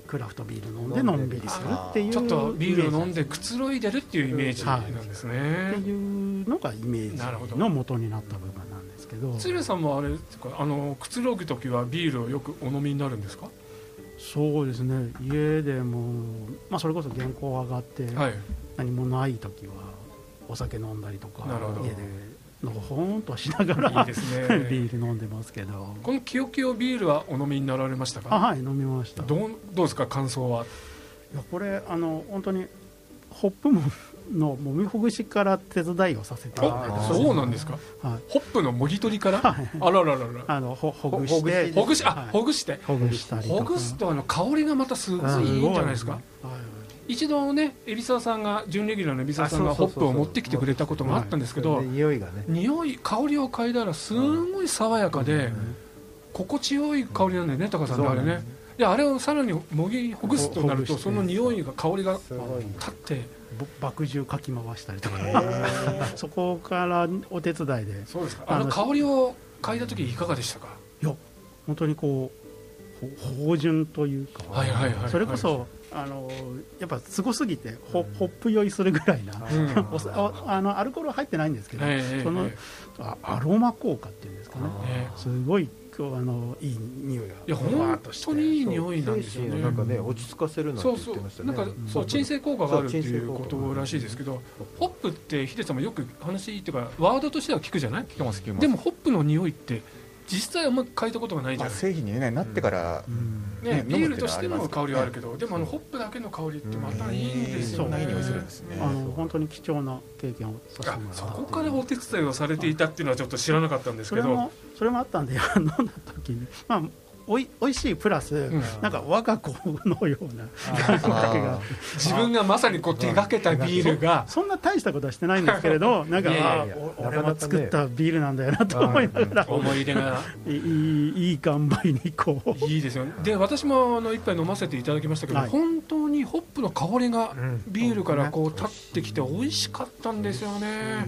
クラフトビール飲んでのんびりするっていうちょっとビールを飲んでくつろいでるっていうイメージなんですね、はい、っていうのがイメージの元になった部分なんですけど。鶴さんもあれあのくつろぐ時はビールをよくお飲みになるんですか？そうですね。家でも、まあ、それこそ原稿上がって何もない時はお酒飲んだりとか、家でのほほんとしながらいいです、ね、ビール飲んでますけど。このきよきよビールはお飲みになられましたか？はい飲みました。どうどうですか感想は？いやこれあの本当にホップものもみほぐしから手伝いをさせていただいてそうなんですか、はい、ホップのもぎ取りから、はい、あらららら。あのほほぐして。ほぐしあ、はい、ほぐして。ほぐしたりほぐすとあの香りがまたすごいいいんじゃないですか、はい一度ね海老沢さんが準レギュラーの海老沢さんがホップを持ってきてくれたこともあったんですけど匂いがね。匂い香りを嗅いだらすごい爽やかで心地よい香りなんだよね高さんねあれね。であれをさらにもぎほぐすとなるとその匂いが香りが立って。麦汁かき回したりとか そこからお手伝いで。そうですか。あの香りを嗅いだ時いかがでしたか？いや本当にこう芳醇というか、はいはいはい、それこそあのやっぱすごすぎてホホップ酔いするぐらいな、あのアルコールは入ってないんですけど、そのアロマ効果っていうんですかね、すごいあのいい匂いがいや本当にいい匂いなんですよね。なんかね落ち着かせるなんて言ってましたね。なんかそう鎮静効果があるっていうことらしいですけどホップってヒデさんもよく話っていうかワードとしては聞くじゃない？でもホップの匂いって実際あんま嗅いだことがないじゃない。製品に、ね、なってから、ね、ビールとしての香りはあるけど、でもあのホップだけの香りってまたいいんですよね、いい匂いするんですね。あの本当に貴重な経験をさせてもらった。そこからお手伝いをされていたっていうのはちょっと知らなかったんですけど。それもあったんで飲んだ時に。まあおいおいしいプラス、うん、なんか我が子のような感覚が。自分がまさにこう手がけたビールが。そんな大したことはしてないんですけれど なんか俺は作ったビールなんだよなと思いながら。思い入れが。いいいい頑張りにこう。いいですよ。で私もあの一杯飲ませていただきましたけど、はい、本当にホップの香りがビールからこう立ってきて美味しかったんですよね。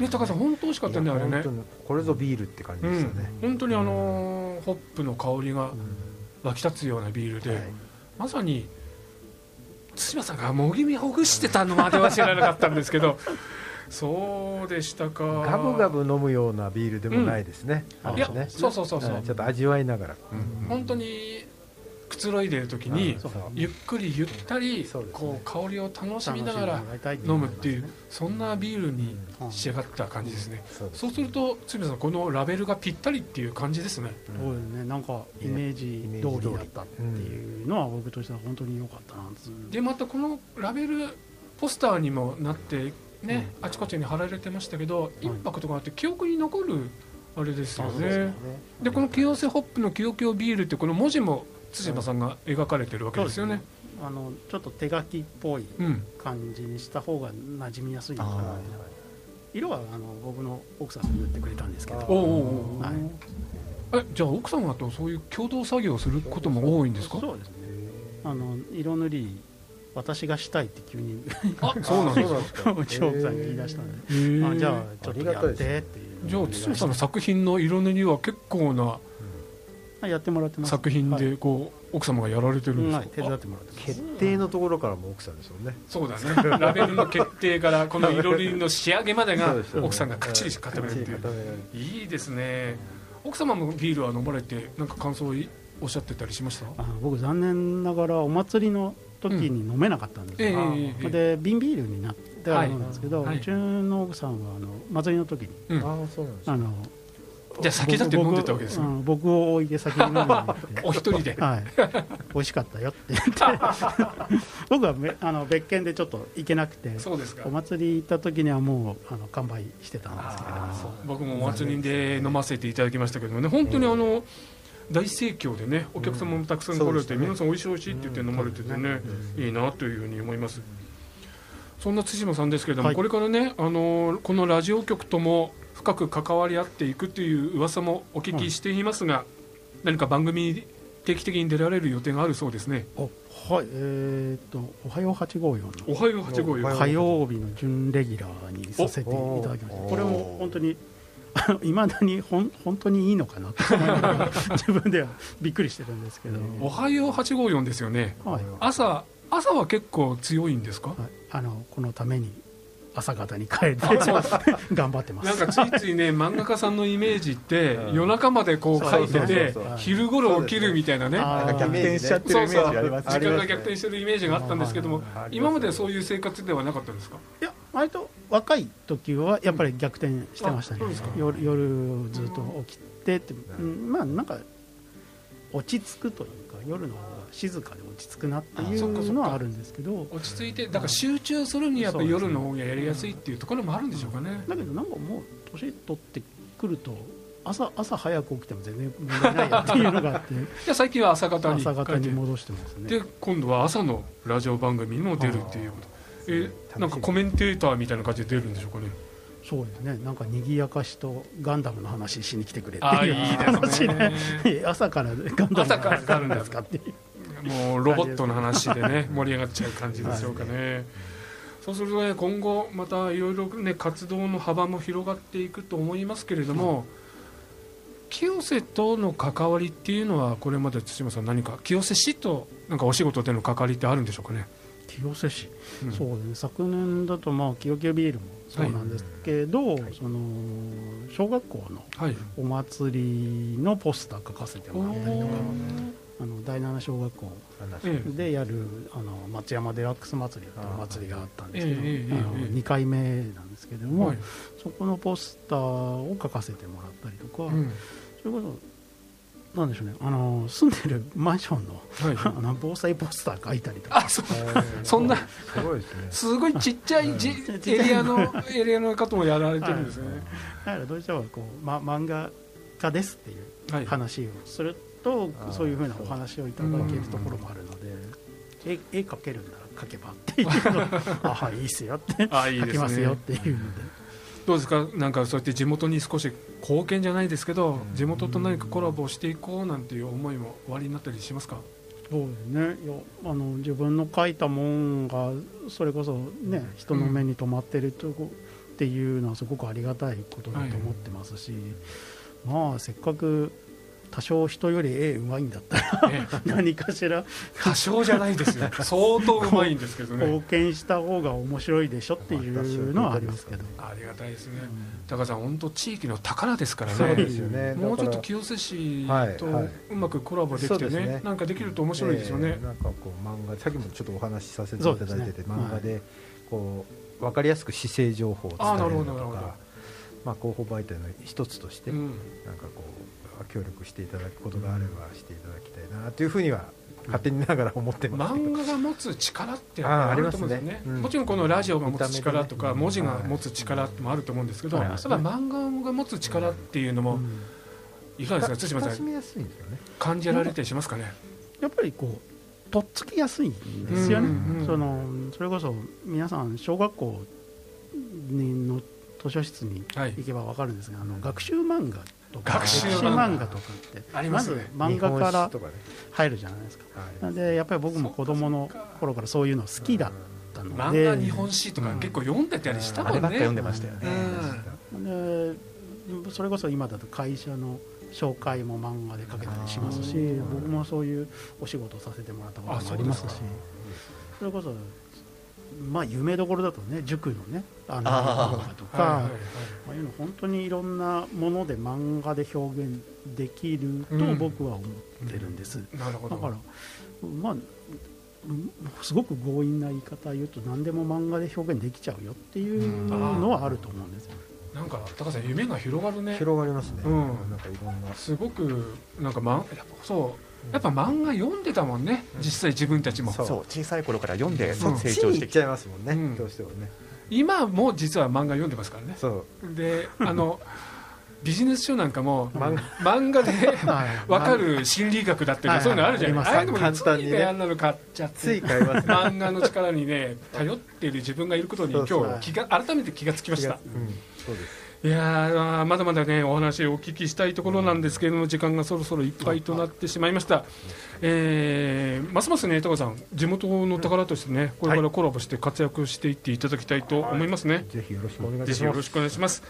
ね高さん本当美味しかったねあれね。これぞビールって感じですよね、うん、本当にあのー、ホップの香りが湧き立つようなビールで、はい、まさに対馬さんがもぎみほぐしてたのまでは知らなかったんですけど そうでしたか。ガブガブ飲むようなビールでもないですね、うん、いやそうそうそうそう。ちょっと味わいながら、うん、本当にくつろいでいる時にゆっくりゆったりこう香りを楽しみながら飲むっていうそんなビールに仕上がった感じですね。そうすると堤さんこのラベルがぴったりっていう感じですね。そうですねなんかイメージ通りだったっていうのは僕としては本当に良かったなでまたこのラベルポスターにもなってね、あちこちに貼られてましたけどインパクトがあって記憶に残るあれですよね。でこの清瀬ホップの清京ビールってこの文字も対馬さんが描かれてるわけですよね。あのちょっと手書きっぽい感じにした方が馴染みやすいのかな、うん、色はあの僕の奥さんが塗ってくれたんですけど、はい、えじゃあ奥様とそういう共同作業をすることも多いんですか？そうですね。あの色塗り私がしたいって急にあそうなんですか。うち奥さんに言い出したんで。あじゃあちょっとやってっていうじゃあ堤さんの作品の色塗りは結構なやってもらってます。作品でこう、奥様がやられてるんですか、はい、手伝ってもらって決定のところからも奥さんですよね。そうだね。ラベルの決定からこの色りの仕上げまでが奥さんがかっちり固めるっていう。い。い。ですね。奥様もビールは飲まれてなんか感想をおっしゃってたりしました？あ僕残念ながらお祭りの時に飲めなかったんですよ、うんえー、で瓶ビールになってあるんですけど、はい、うちの奥さんはあの祭りの時に、うん、あのじゃあ先だって飲んでたわけですよ、うん、僕を置いて先に飲んで お一人で、はい、美味しかったよって。言って僕はめあの別件でちょっと行けなくて。そうですか。お祭り行った時にはもうあの完売してたんですけど。僕もお祭りで飲ませていただきましたけどもね。本当にあの、大盛況でねお客様もたくさん来られて、皆さんおいしいおいしいって言って飲まれててね、いいなというふうに思います。そんな対馬さんですけれども、はい、これからねあのこのラジオ局とも深く関わり合っていくという噂もお聞きしていますが、はい、何か番組定期的に出られる予定があるそうですね。はい、えー、っと、おはよう854の。おはよう854。火曜日の準レギュラーにさせていただきました。これも本当に。いまだにほん本当にいいのかな 自分ではびっくりしてるんですけどおはよう854ですよね、はい、朝朝は結構強いんですか、はい、あのこのために朝方に帰って 頑張ってます。なんかついついね 漫画家さんのイメージって夜中までこう書いてて昼頃起きるみたいなね。逆転しちゃってるイメージあります時間が逆転してるイメージがあったんですけども今までそういう生活ではなかったんですか？いや割と若い時はやっぱり逆転してましたね、夜夜ずっと起きてって、うん、まあなんか落ち着くというか夜の方が静かで落ち着くなっていうのはあるんですけど。落ち着いてだから集中するにやっぱ夜の方がやりやすいっていうところもあるんでしょうかね、だけどなんかもう年取ってくると朝朝早く起きても全然問題ないやっていうのがあって。いや最近は朝方に朝方に戻してますね。で今度は朝のラジオ番組にも出るっていうこと。えなんかコメンテーターみたいな感じで出るんでしょうかね。そうですね。なんか賑やかしとガンダムの話しに来てくれっていう話で、朝からガンダムの話があるんですかっていうもうロボットの話でね盛り上がっちゃう感じでしょうかね、はい、そうするとね今後またいろいろね活動の幅も広がっていくと思いますけれども、清瀬との関わりっていうのはこれまで対馬さん何か清瀬市となんかお仕事での関わりってあるんでしょうかね。清瀬市、うん、そうですね。昨年だとまあ清清ビールもそうなんですけど、はい、その小学校のお祭りのポスター書かせてもらったりとか、あの第七小学校でやるあの松山デラックス祭りという祭りがあったんですけど、あの2回目なんですけども、そこのポスターを書かせてもらったりとか、それこそなんでしょうねあの住んでるマンションのはい、あの防災ポスター書いたりとか。あそそんなすごいですね。すごいちっちゃいじ、エリアのエリアの方もやられてるんですね、はい、だからどうしてもこう、ま、漫画家ですっていう話をすると、はい、そういうふうなお話をいただけるところもあるので、絵絵描けるなら描けばっていうの。あはいいいっすよって。あいい、ね、描きますよっていうので。どうですか？なんかそうやって地元に少し貢献じゃないですけど地元と何かコラボしていこうなんていう思いもおありになったりしますか？そうですね。いやあの自分の書いたもんがそれこそね人の目に留まってるとこ、っていうのはすごくありがたいことだと思ってますし、はい、まあせっかく多少人より絵うまいんだったら、何かしら。多少じゃないですよ相当うまいんですけどね。貢献した方が面白いでしょっていうのはありますけど。ありがたいですね、高さん本当地域の宝ですからね。ですよね。もうちょっと清瀬市とうまくコラボできてね,、ね。なんかできると面白いですよね、なんかこう漫画さっきもちょっとお話しさせていただいてて、漫画でこう分かりやすく姿勢情報を伝えるとかまあ広報媒体の一つとして、なんかこう協力していただくことがあればしていただきたいなというふうには勝手にながら思ってます。漫画が持つ力ってあると思うんですよね、ね。うん、もちろんこのラジオが持つ力とか文字が持つ力もあると思うんですけど、ただ漫画が持つ力っていうのも、いかがですか対馬さん？感じられたりしますかね？やっぱりこうとっつきやすいんですよね、そのそれこそ皆さん小学校の図書室に行けば分かるんですが、あの学習漫画とか学習漫画とかってまず漫画から入るじゃないですか、なんでやっぱり僕も子供の頃からそういうの好きだったので。漫画日本史とか結構読んでたりしたもんね、読ん。でましたよね、でそれこそ今だと会社の紹介も漫画で書けたりしますし僕もそういうお仕事をさせてもらったこともありますし。それこそまあ有名どころだとね塾のねあの漫画とか、ああいうの本当にいろんなもので漫画で表現できると僕は思ってるんです、うん、だからまあすごく強引な言い方を言うと何でも漫画で表現できちゃうよっていうのはあると思うんです。よ。なんか高さん夢が広がるね。広がりますね、うん、なんかいろんな。すごくなんか、ま、やっぱそう。やっぱ漫画読んでたもんね、うん、実際自分たちも。そう。小さい頃から読んで成長してきちゃいますもんね、うん、どうしてもね今も実は漫画読んでますからね。そう。であの ビジネス書なんかも漫画。で 分かる心理学だっていうかそういうのあるじゃない。ああいうのもあんなの買っちゃって。つい買います漫画の力にね頼っている自分がいることに今日気が改めて気がつきました。そうですいやまだまだねお話をお聞きしたいところなんですけれども時間がそろそろいっぱいとなってしまいました、えー、ますますね高さん地元の宝としてねこれからコラボして活躍していっていただきたいと思いますね、はい、ぜひよろしくお願いします。ぜひよろしくお願いします。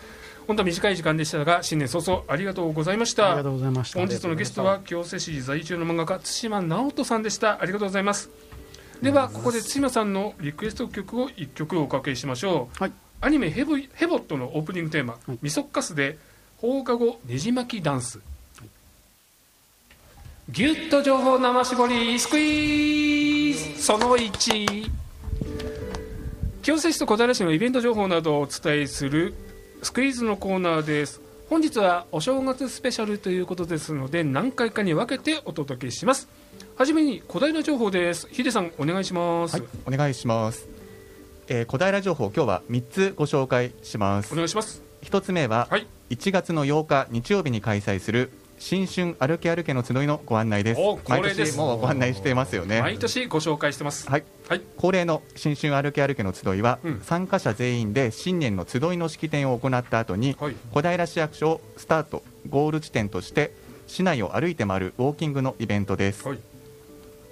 本当は短い時間でしたが新年早々ありがとうございました。ありがとうございました。本日のゲストは京瀬市在住の漫画家対馬直人さんでした。ありがとうございます。ではここで対馬さんのリクエスト曲を1曲おかけしましょう、はい、アニメヘボ「ヘボット」のオープニングテーマ「はい、みそっかす」で放課後ねじ巻きダンス、はい、ギュッと情報生絞りスクイーズ。その1京瀬市と小平市のイベント情報などをお伝えするスクイーズのコーナーです。本日はお正月スペシャルということですので何回かに分けてお届けします。はじめに小平情報です。ヒデさんお願いします、はい、お願いします、えー、小平情報今日は3つご紹介します。お願いします。1つ目は、はい、1月の8日日曜日に開催する新春歩け歩けの集いのご案内です。毎年もうご案内してますよね。毎年ご紹介してます。はい、はい、恒例の新春歩け歩けの集いは、うん、参加者全員で新年の集いの式典を行った後に、はい、小平市役所をスタートゴール地点として市内を歩いて回るウォーキングのイベントです、はい、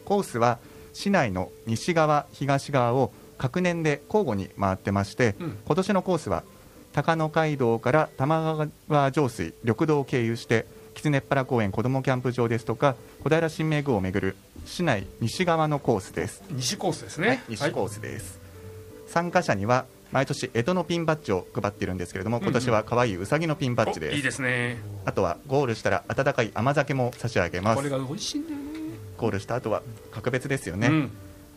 コースは市内の西側東側を各年で交互に回ってまして、うん、今年のコースは高野街道から玉川上水緑道を経由して狐っ原公園子どもキャンプ場ですとか小平新名宮を巡る市内西側のコースです。西コースですね、はい、西コースです、はい、参加者には毎年江戸のピンバッジを配っているんですけれども、今年は可愛いうさぎのピンバッジです、いいですね。あとはゴールしたら温かい甘酒も差し上げます。これが美味しいんだよね。ゴールした後は格別ですよね、うん、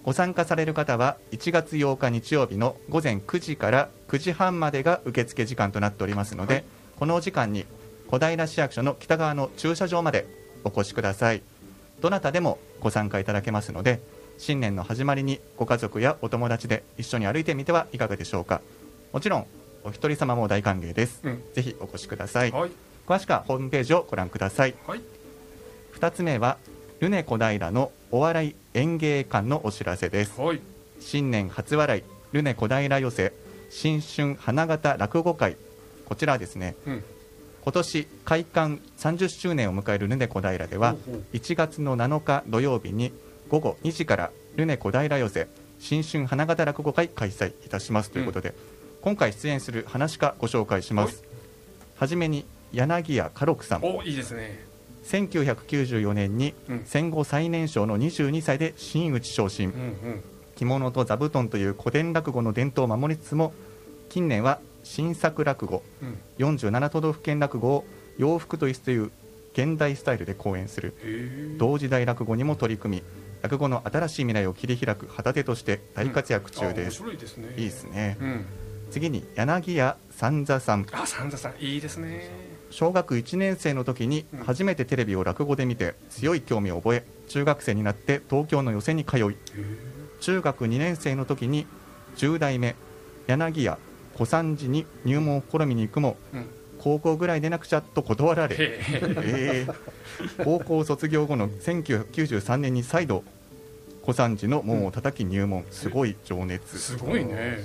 ご参加される方は1月8日日曜日の午前9時から9時半までが受付時間となっておりますので、はい、このお時間に小平市役所の北側の駐車場までお越しください。どなたでもご参加いただけますので新年の始まりにご家族やお友達で一緒に歩いてみてはいかがでしょうか。もちろんお一人様も大歓迎です、うん、ぜひお越しください、はい、詳しくはホームページをご覧ください、はい、2つ目はルネ小平のお笑い演芸館のお知らせです、はい、新年初笑いルネ小平寄せ新春花形落語会。こちらですね、うん、今年開館30周年を迎えるルネ小平では1月の7日土曜日に午後2時からルネ小平寄せ新春花形落語会開催いたします。ということで、うん、今回出演する話家ご紹介します。はじめに柳家家禄さん。おいいですね1994年に戦後最年少の22歳で真打ち昇進、うんうん、着物と座布団という古典落語の伝統を守りつつも近年は新作落語、うん、47都道府県落語を洋服と椅子という現代スタイルで講演する。同時代落語にも取り組み落語の新しい未来を切り開く旗手として大活躍中です、うん、いいですね。いいですね、うん、次に柳家三座さん。あ三座さんいいですね小学1年生の時に初めてテレビを落語で見て強い興味を覚え中学生になって東京の寄席に通い中学2年生の時に10代目柳家小三治に入門を試みに行くも、うん、高校ぐらいでなくちゃと断られ、え。ー、高校卒業後の1993年に再度小三治の門を叩き入門、すごい情熱。すごいね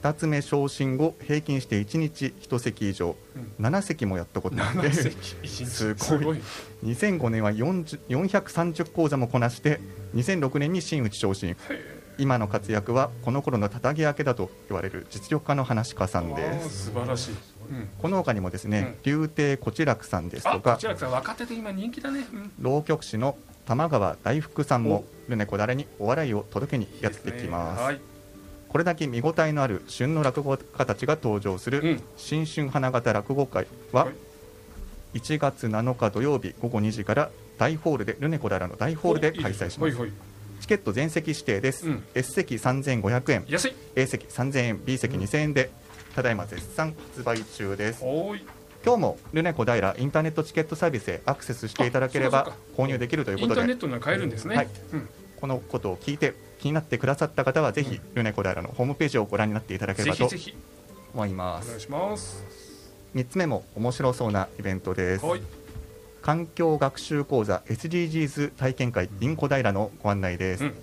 2つ目昇進後平均して1日1席以上、うん、7席もやったことあって。すごい。2005年は430講座もこなして2006年に真打ち昇進。今の活躍はこの頃のたたぎ明けだと言われる実力家の話家さんです。素晴らしい、うん、この他にもですね、うん、竜亭こちらくさんですとかこちらくさん若手で今人気だね、うん、浪曲師の玉川大福さんもルネコだれにお笑いを届けにやってきます、ねはい、これだけ見応えのある旬の落語家たちが登場する新春花形落語会は、はい、1月7日土曜日午後2時から大ホールでルネコダラの大ホールで開催します。チケット全席指定です、うん、S 席3500円。安い。A 席3000円 B 席2000円でただいま絶賛発売中です。今日もルネ小平インターネットチケットサービスへアクセスしていただければ購入できるということで。インターネットに買えるんですね、はい、うん、このことを聞いて気になってくださった方はぜひ、ルネ小平のホームページをご覧になっていただければと思います。お願いします。3つ目も面白そうなイベントです。はい、環境学習講座 SDGs 体験会 in 小平のご案内です、うん、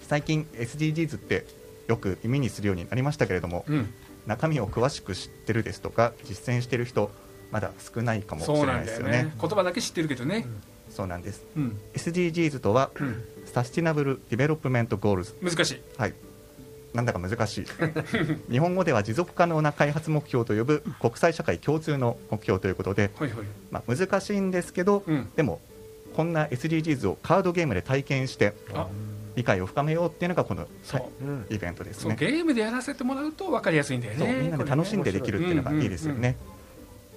最近 SDGs ってよく耳にするようになりましたけれども、うん、中身を詳しく知ってるですとか実践してる人まだ少ないかもしれないですよね、ね、言葉だけ知ってるけどね、そうなんです、うん、SDGs とは、 Sustainable Development Goals。難しい、はい、なんだか難しい。日本語では持続可能な開発目標と呼ぶ国際社会共通の目標ということで、はいはい、まあ、難しいんですけど、うん、でもこんな SDGs をカードゲームで体験して理解を深めようっていうのがこの、はい、イベントですね。ゲームでやらせてもらうと分かりやすいんだよね。みんなで楽しんでできるっていうのがいいですよね、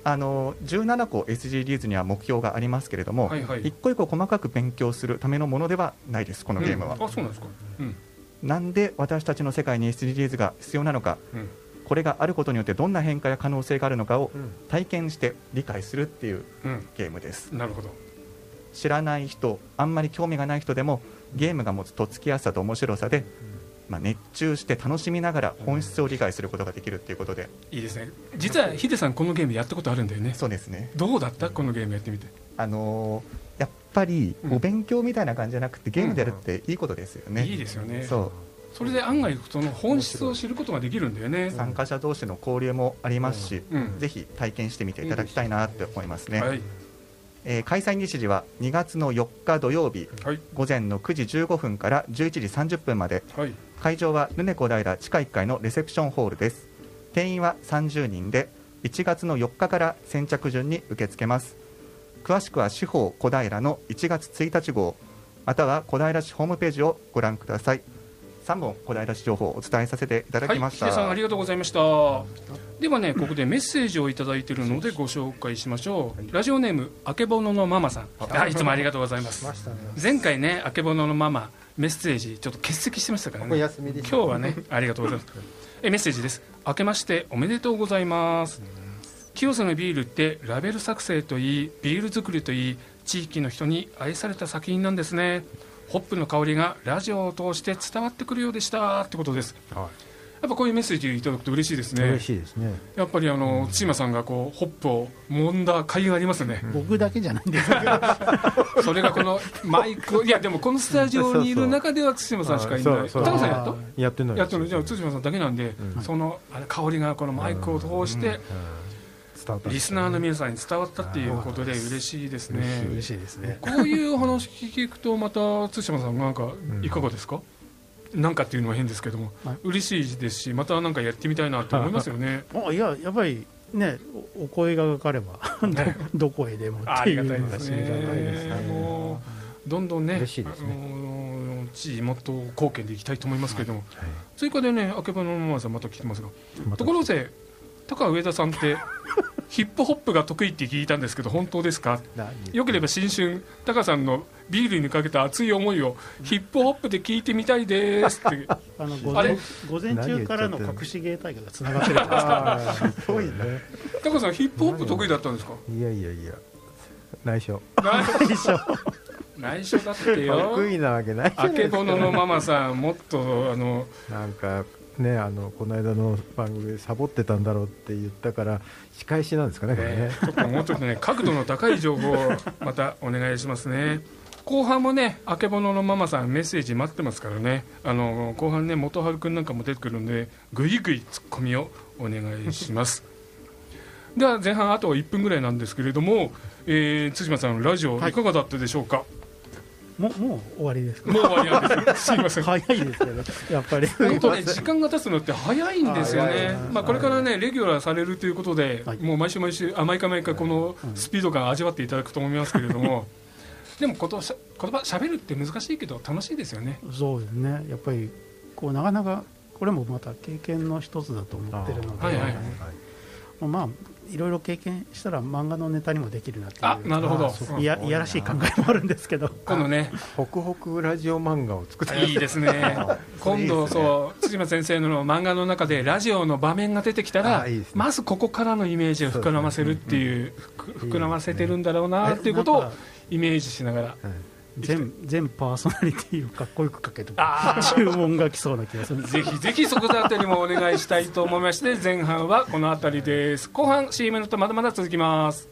あの17個 SDGs には目標がありますけれども、はいはい、一個一個細かく勉強するためのものではないですこのゲームは、うん、あそうなんですか、うん。なんで私たちの世界に SDGs が必要なのか、うん、これがあることによってどんな変化や可能性があるのかを体験して理解するっていうゲームです、なるほど。知らない人あんまり興味がない人でもゲームが持つとっつきやすさと面白さで、まあ、熱中して楽しみながら本質を理解することができるっていうことで。いいですね。実はヒデさんこのゲームやったことあるんだよね。そうですね。どうだった？このゲームやってみて。あのーぱりお勉強みたいな感じじゃなくて、ゲームでやるっていいことですよね。いいですよね。そう。それで案外その本質を知ることができるんだよね。参加者同士の交流もありますし、うん、ぜひ体験してみていただきたいなって思いますね、はい、えー、開催日時は2月の4日土曜日、はい、午前の9時15分から11時30分まで、はい、会場はルネコ平地下1階のレセプションホールです。定員は30人で1月の4日から先着順に受け付けます。詳しくは司法小平の1月1日号または小平市ホームページをご覧ください3本小平市情報をお伝えさせていただきました、はい、さんありがとうございました。ではねここでメッセージを頂いているのでご紹介しましょう、はい、ラジオネームあけぼののママさん。あいつもありがとうございます。前回ねあけぼののママメッセージちょっと欠席してましたからね。今日はねありがとうございます。えメッセージです。明けましておめでとうございます。清瀬のビールってラベル作成といいビール作りといい地域の人に愛された作品なんですねホップの香りがラジオを通して伝わってくるようでしたってことです、はい、やっぱこういうメッセージいただくと嬉しいですね。嬉しいですね。やっぱりあの対馬さんがこうホップを揉んだ甲斐がありますね、僕だけじゃないんです それがこのマイクいやでもこのスタジオにいる中では対馬さんしかいない。高さんやったやってないやってるじゃあ対馬さんだけなんで、うん、そのあれ香りがこのマイクを通して、うんリスナーの皆さんに伝わったっていうことで嬉しいですね。嬉しいですね。こういう話聞くとまた対馬さんなんかいかがですか、うん、なんかっていうのは変ですけども、はい、嬉しいですしまたなんかやってみたいなと思いますよね。あいややっぱりねお声がかかれば どこへでもありがたいですね。もうどんどんね嬉しいですね。地元貢献でいきたいと思いますけれども、はい。はい、追加でね、あけぼのママさんまた来てますが、ところで、高上田さんってヒップホップが得意って聞いたんですけど本当ですか？よければ新春タカさんのビールにかけた熱い思いをヒップホップで聞いてみたいですって。あの午前中からの隠し芸大会がつながってるんですかすごいね。タカさんヒップホップ得意だったんですか？いやいやいや。内緒。内緒内緒だってよ。得意なわけないあけぼののママさんもっとあのなんかね、あのこの間の番組でサボってたんだろうって言ったから仕返しなんですかね、ねちょっともうちょっとね角度の高い情報をまたお願いしますね。後半もね、あけぼののママさん、メッセージ待ってますからね、あの後半ね、元春君なんかも出てくるんで、ぐいぐいツッコミをお願いします。では前半あと1分ぐらいなんですけれども、えー、対馬さん、ラジオいかがだったでしょうか？はいもうもう終わりですもう終わりなんです。すみません。早いですよね。やっぱり。本当ね時間が経つのって早いんですよね。まあこれからねレギュラーされるということで、もう毎週毎週あ毎回毎回このスピード感味わっていただくと思いますけれども。でもこと言葉喋るって難しいけど楽しいですよね。そうですね。やっぱりこうなかなかこれもまた経験の一つだと思ってるので、はいはい、まあいろいろ経験したら漫画のネタにもできるなっていう。あなるほど。いやいやらしい考えもあるんですけど。今度ね。ホクホクラジオ漫画を作って。いいですね。今度そう辻間先生の漫画の中でラジオの場面が出てきたらまずここからのイメージを膨らませるっていう膨らませてるんだろうなっていうことをイメージしながら。全全パーソナリティをかっこよくかけて注文が来そうな気がする。ぜひぜひそこあたりもお願いしたいと思いまして前半はこの辺りです。後半 CM のとまだまだ続きます。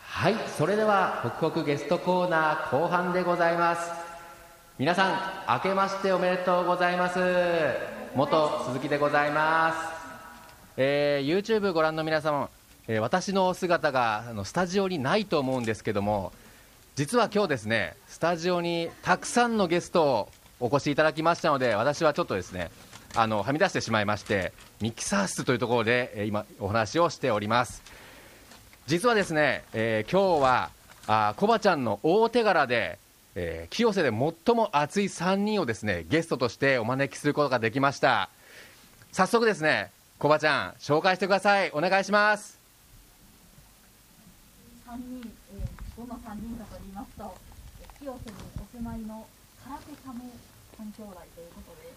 はいそれではホクホクゲストコーナー後半でございます。皆さん明けましておめでとうございます。元鈴木でございます、えー、YouTube ご覧の皆様えー、私の姿があのスタジオにないと思うんですけども実は今日ですねスタジオにたくさんのゲストをお越しいただきましたので私はちょっとですねあのはみ出してしまいましてミキサー室というところで、えー、今お話をしております。実はですね、えー、今日はあコバちゃんの大手柄で、えー、清瀬で最も熱い3人をですねゲストとしてお招きすることができました。早速ですねコバちゃん紹介してください。お願いします。3人、えー、どの3人かと言いますと、清瀬にお住まいの空手家も3兄弟ということで、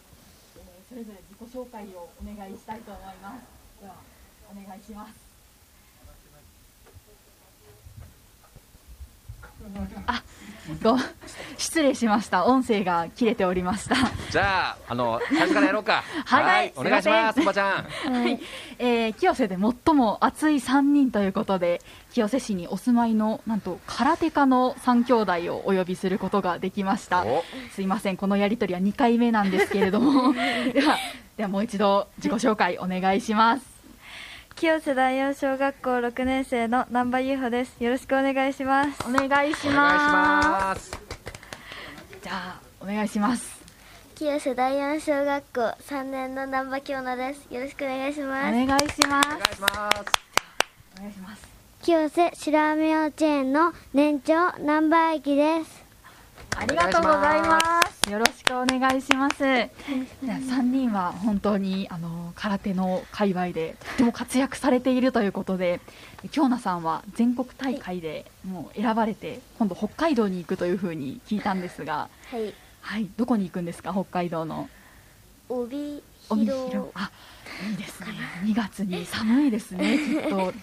えー、それぞれ自己紹介をお願いしたいと思います。では、お願いします。あご失礼しました。音声が切れておりました。じゃああの最初からやろうか。はい、はい、お願いしますおばちゃん。はい、えー、清瀬で最も熱い3人ということで清瀬市にお住まいのなんと空手家の3兄弟をお呼びすることができました。すいません。このやり取りは2回目なんですけれども。ではではもう一度自己紹介お願いします清瀬第四小学校6年生の南波優穂です。よろしくお願いします。お願いします。じゃあお願いします。清瀬第四小学校3年の南波京奈です。よろしくお願いします。お願いします。お願いします。清瀬白飴幼稚園の年長南波駅ですありがとうございます。よろしくお願いします。三人は本当にあの空手の界隈でとても活躍されているということで京奈さんは全国大会でもう選ばれて今度北海道に行くというふうに聞いたんですがはい、はい、どこに行くんですか？北海道の。帯広。あいいですね。2月に。寒いですね。きっ と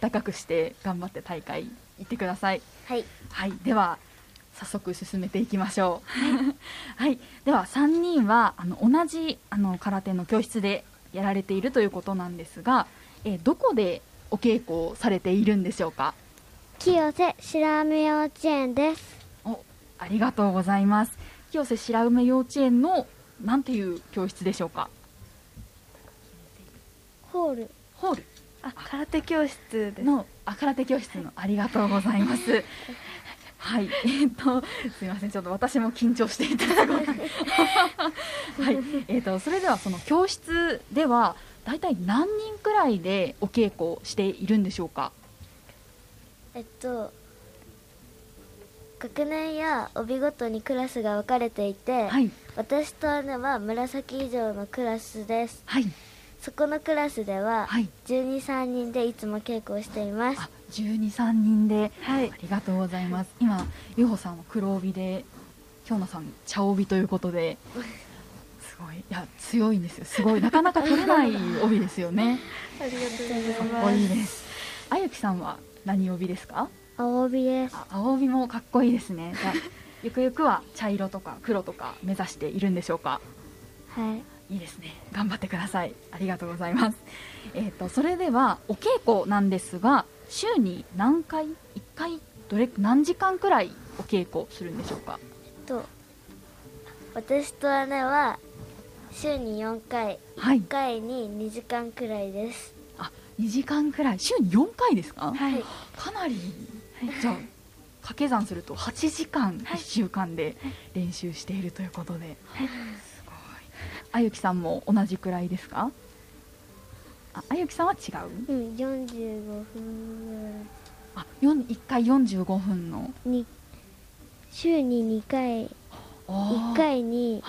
暖かくして頑張って大会行ってください。はい、はい、では早速進めていきましょう。はい、では3人はあの同じあの空手の教室でやられているということなんですが、えどこでお稽古をされているんでしょうか？清瀬白梅幼稚園です。お、ありがとうございます。清瀬白梅幼稚園のなんていう教室でしょうか？ホール。ホール。あ、空手教室の、あ、空手教室のありがとうございます。はい、えー、っとすみません、ちょっと私も緊張していただこうか。はい、えー、っとそれではその教室では大体何人くらいでお稽古しているんでしょうか？えっと学年や帯ごとにクラスが分かれていて、はい、私と姉は紫以上のクラスです。はい。そこのクラスでは12、3人でいつも稽古をしています。12、3人で、はい、ありがとうございます。今、ゆほさんは黒帯で、京奈さん茶帯ということで、すごい、いや強いんですよ。すごいなかなか取れない帯ですよね。ありがとうございます。かっこいいです。あゆきさんは何帯ですか？青帯です。青帯もかっこいいですね。じゃ ゆくゆくは茶色とか黒とか目指しているんでしょうか？はい。いいですね頑張ってくださいありがとうございますえっ、ー、とそれではお稽古なんですが週に何回1回どれ何時間くらいお稽古するんでしょうか？と私と姉は週に4回、はい、1回に2時間くらいです。あ2時間くらい。週に4回ですか、はい、かなり、はい、じゃあ掛け算すると8時間1週間で練習しているということで、はい。あゆきさんも同じくらいですか？ああゆきさんは違う？うん45分あ1回45分の。週に2回。1回に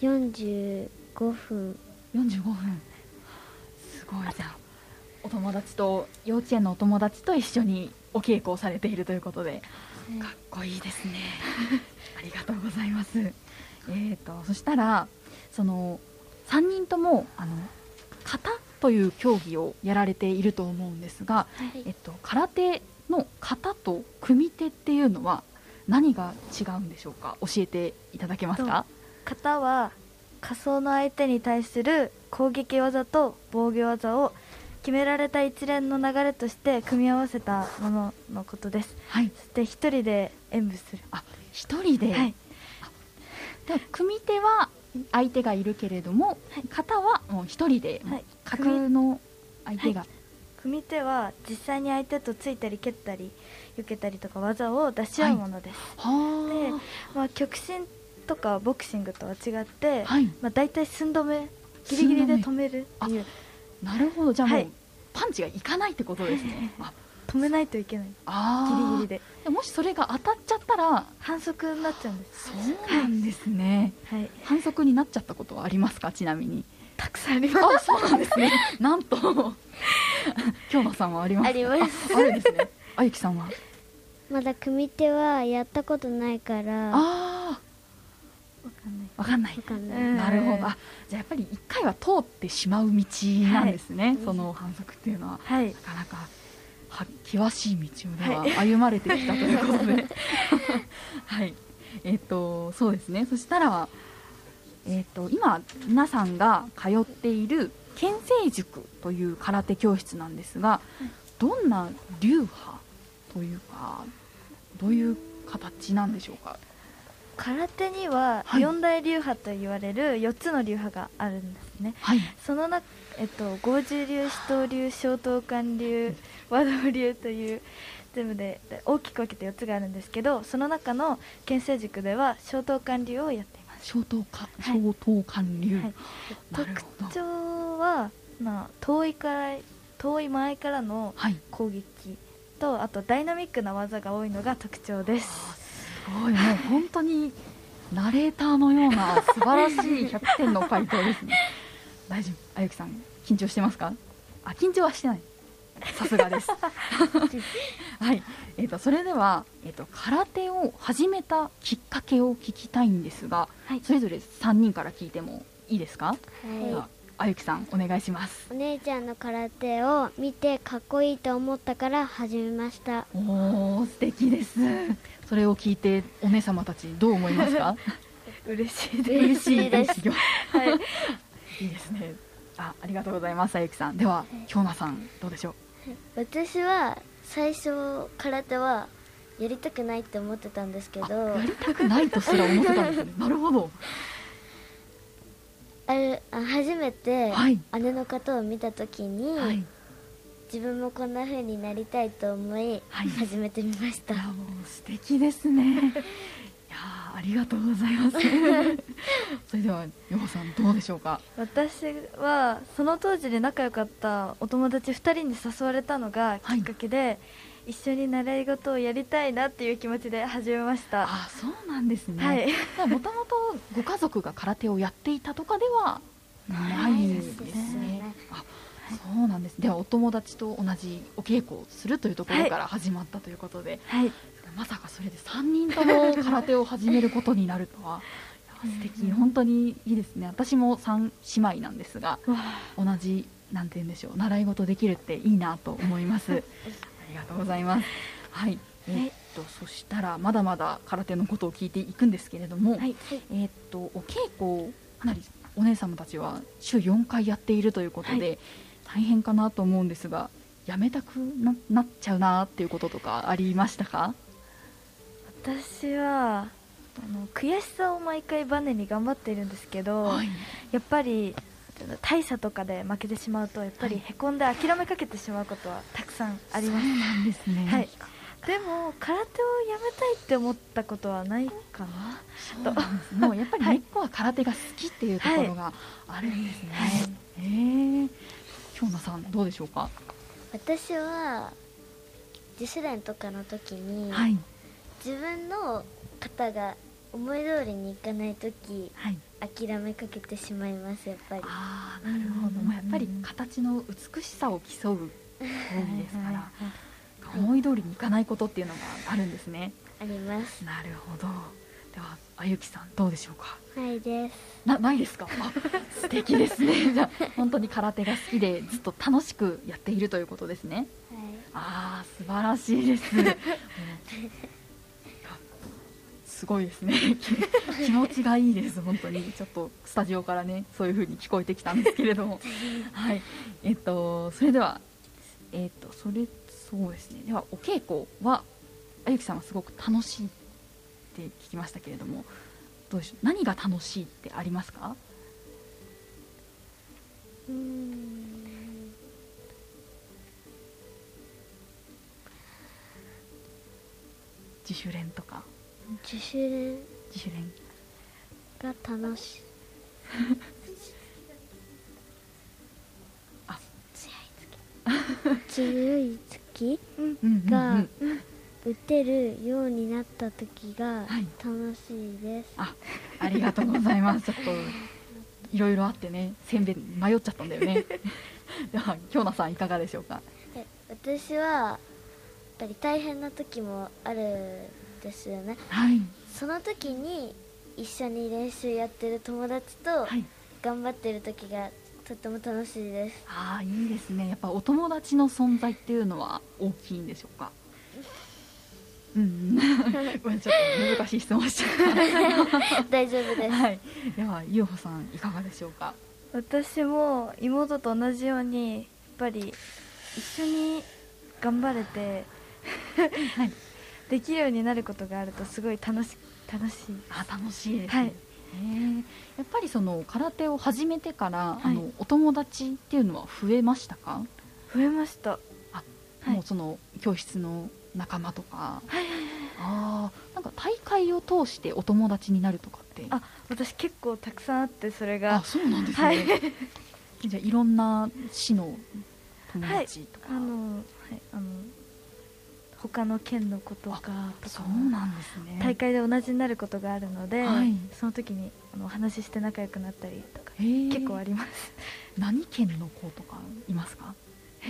45分。45分。すごい。じゃあお友達と幼稚園のお友達と一緒にお稽古をされているということで、かっこいいですね。ありがとうございます。えーとそしたらその3人ともあの型という競技をやられていると思うんですが、はい、えっと、空手の型と組手っていうのは何が違うんでしょうか？教えていただけますか？型は仮想の相手に対する攻撃技と防御技を決められた一連の流れとして組み合わせたもののことです。はい。そして一人で演舞する。あ、一人で？はい。で組手は相手がいるけれども、はい、型はもう一人で、はい、架空の相手が、はい、組手は実際に相手とついたり蹴ったり避けたりとか技を出し合うものです、で、まあ、極真とかボクシングとは違って、まあ、大体寸止めギリギリで止めるっていう。なるほど。じゃあもう、パンチがいかないってことですね、止めないといけない。ギリギリで。もしそれが当たっちゃったら反則になっちゃうんです。そうなんですね、はい、反則になっちゃったことはありますか？ちなみに。たくさんあります。そうなんですね。なんと。京奈さんはありますあります。あるんですね。あゆきさんは？まだ組手はやったことないから。ああわかんない。わかんない。なるほど。あじゃあやっぱり一回は通ってしまう道なんですね、はい、その反則っていうのは、はい、なかなか。は険しい道をでは歩まれてきたということで。はい。えっ、ー、とそうですね。そしたらえっ、ー、と今皆さんが通っている県政塾という空手教室なんですが、どんな流派というかどういう形なんでしょうか？空手には四大流派と言われる4つの流派があるんですね、はい、その中、えっと、合十流、四刀流、小刀貫流、和道流という全部で大きく分けて4つがあるんですけどその中の県政塾では小刀貫流をやっています。小刀か、はい、小刀貫流、はい、特徴は、まあ、遠いから遠い前からの攻撃と、あとダイナミックな技が多いのが特徴です。すごい。もう本当にナレーターのような素晴らしい100点の回答ですね。大丈夫。あゆきさん緊張してますか？あ緊張はしてない。さすがです。はい。えーと、それでは、えーと、空手を始めたきっかけを聞きたいんですが、はい、それぞれ3人から聞いてもいいですか、はい、あゆきさんお願いします。お姉ちゃんの空手を見てかっこいいと思ったから始めました。おお素敵です。それを聞いてお姉様たちどう思いますか？嬉しいです。嬉しいです。はい。いいですねあありがとうございますあゆきさん。では京奈さんどうでしょう？私は最初空手はやりたくないって思ってたんですけど。やりたくないとすら思ってたんですね。なるほど。あれ初めて姉の方を見た時に、はい。自分もこんな風になりたいと思い、始めてみました。もう素敵ですね。ありがとうございます。それではよほさんどうでしょうか？私はその当時で仲良かったお友達2人に誘われたのがきっかけで、はい、一緒に習い事をやりたいなっていう気持ちで始めました。あ、そうなんですね。はい。もともとご家族が空手をやっていたとかではないですね。あそうなんですではお友達と同じお稽古をするというところから始まったということで、はい、まさかそれで3人とも空手を始めることになるとは。素敵。本当にいいですね。私も3姉妹なんですが同じなんて言うんでしょう習い事できるっていいなと思います。ありがとうございます。はい。えっとそしたらまだまだ空手のことを聞いていくんですけれども、はい、えっとお稽古かなりお姉様たちは週4回やっているということで、はい。大変かなと思うんですがやめたくななっちゃうなっていうこととかありましたか？私はあの悔しさを毎回バネに頑張っているんですけど、はい、やっぱり大差とかで負けてしまうとやっぱりへこんで諦めかけてしまうことはたくさんあります。そうなんですね、はい。でも空手をやめたいって思ったことはないかな。ともうやっぱり根っこは空手が好きっていうところがあるんですね、はい、え。ー、京奈さんどうでしょうか？私は自主練とかの時に、はい、自分の肩が思い通りにいかない時、はい、諦めかけてしまいますやっぱり。ああなるほど、もうやっぱり形の美しさを競う競技ですから、思い通りにいかないことっていうのがあるんですね。あります。なるほど。ではあゆきさんどうでしょうか？ないです。なないですか？素敵ですね。じゃあ本当に空手が好きでずっと楽しくやっているということですね、はい、ああ素晴らしいです すごいですね。気持ちがいいです本当に。ちょっとスタジオからねそういう風に聞こえてきたんですけれども。はい。えっとそれではえっとそれそうですね。ではお稽古はあゆきさんはすごく楽しいって聞きましたけれどもどうでしょう？何が楽しいってありますか？うん。自主練とか自主練。自主練。が楽しい。あ。強い月。が打てるようになった時が楽しいです、はい、あありがとうございます。ちょっといろいろあってねせんべい迷っちゃったんだよね。では京奈さんいかがでしょうか？私はやっぱり大変な時もあるですよね、はい、その時に一緒に練習やってる友達と頑張ってる時がとっても楽しいです、ああいいですね。やっぱお友達の存在っていうのは大きいんでしょうか？うん、ごめんちょっと難しい質問しちゃった。大丈夫です、はい、ではゆうほさんいかがでしょうか？私も妹と同じようにやっぱり一緒に頑張れて、はい、できるようになることがあるとすごい楽し楽しい。あ楽しいです、ね、はい。やっぱりその空手を始めてから、はい、あのお友達っていうのは増えましたか？増えました。あ、はい、もうその教室の仲間とか、はい、あなんか大会を通してお友達になるとかって。あ私結構たくさんあってそれが。あそうなんですね、はい、じゃあいろんな市の友達とか、はい、あの、はい、あの他の県の子とかとかそうなんですね。大会で同じになることがあるので、はい、その時にあのお話しして仲良くなったりとか結構あります。何県の子とかいますか？へ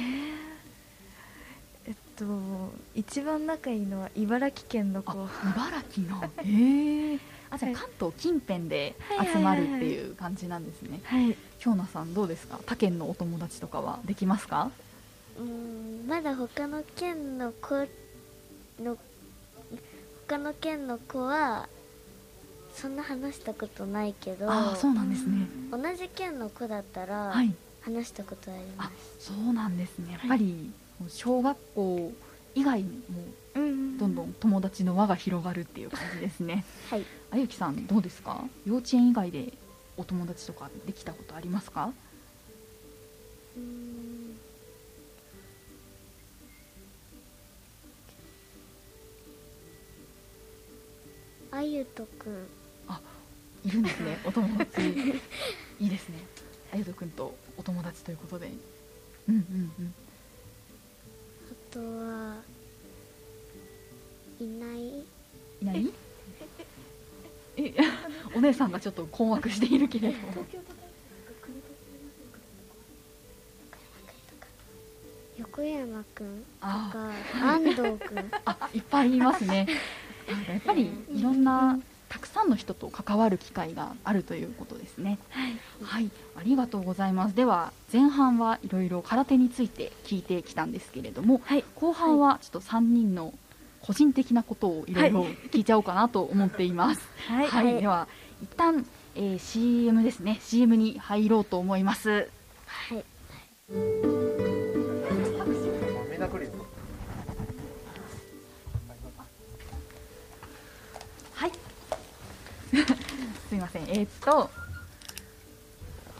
えと一番仲いいのは茨城県の子。茨城の。へえあじゃあ関東近辺で集まるっていう感じなんですね。はい。京奈さんどうですか？他県のお友達とかはできますか？うんまだ他の県の子の他の県の子はそんな話したことないけどあそうなんですね同じ県の子だったら、話したことありますそうなんですねやっぱり、小学校以外にもどんどん友達の輪が広がるっていう感じですね。はい。あゆきさんどうですか？幼稚園以外でお友達とかできたことありますか？あゆとくん。あ、いるんですね。お友達いいですね。あゆとくんとお友達ということで。うんうんうん。とはいない？いない？えお姉さんがちょっと困惑しているけれども横山くんとか安藤くんあいっぱいいますねやっぱりいろんなたくさんの人と関わる機会があるということですね。はい、はい、ありがとうございます。では前半はいろいろ空手について聞いてきたんですけれども、はい、後半はちょっと3人の個人的なことをいろいろ聞いちゃおうかなと思っています。はい、はい、では一旦、えー、CM ですね。CM に入ろうと思います。はい。と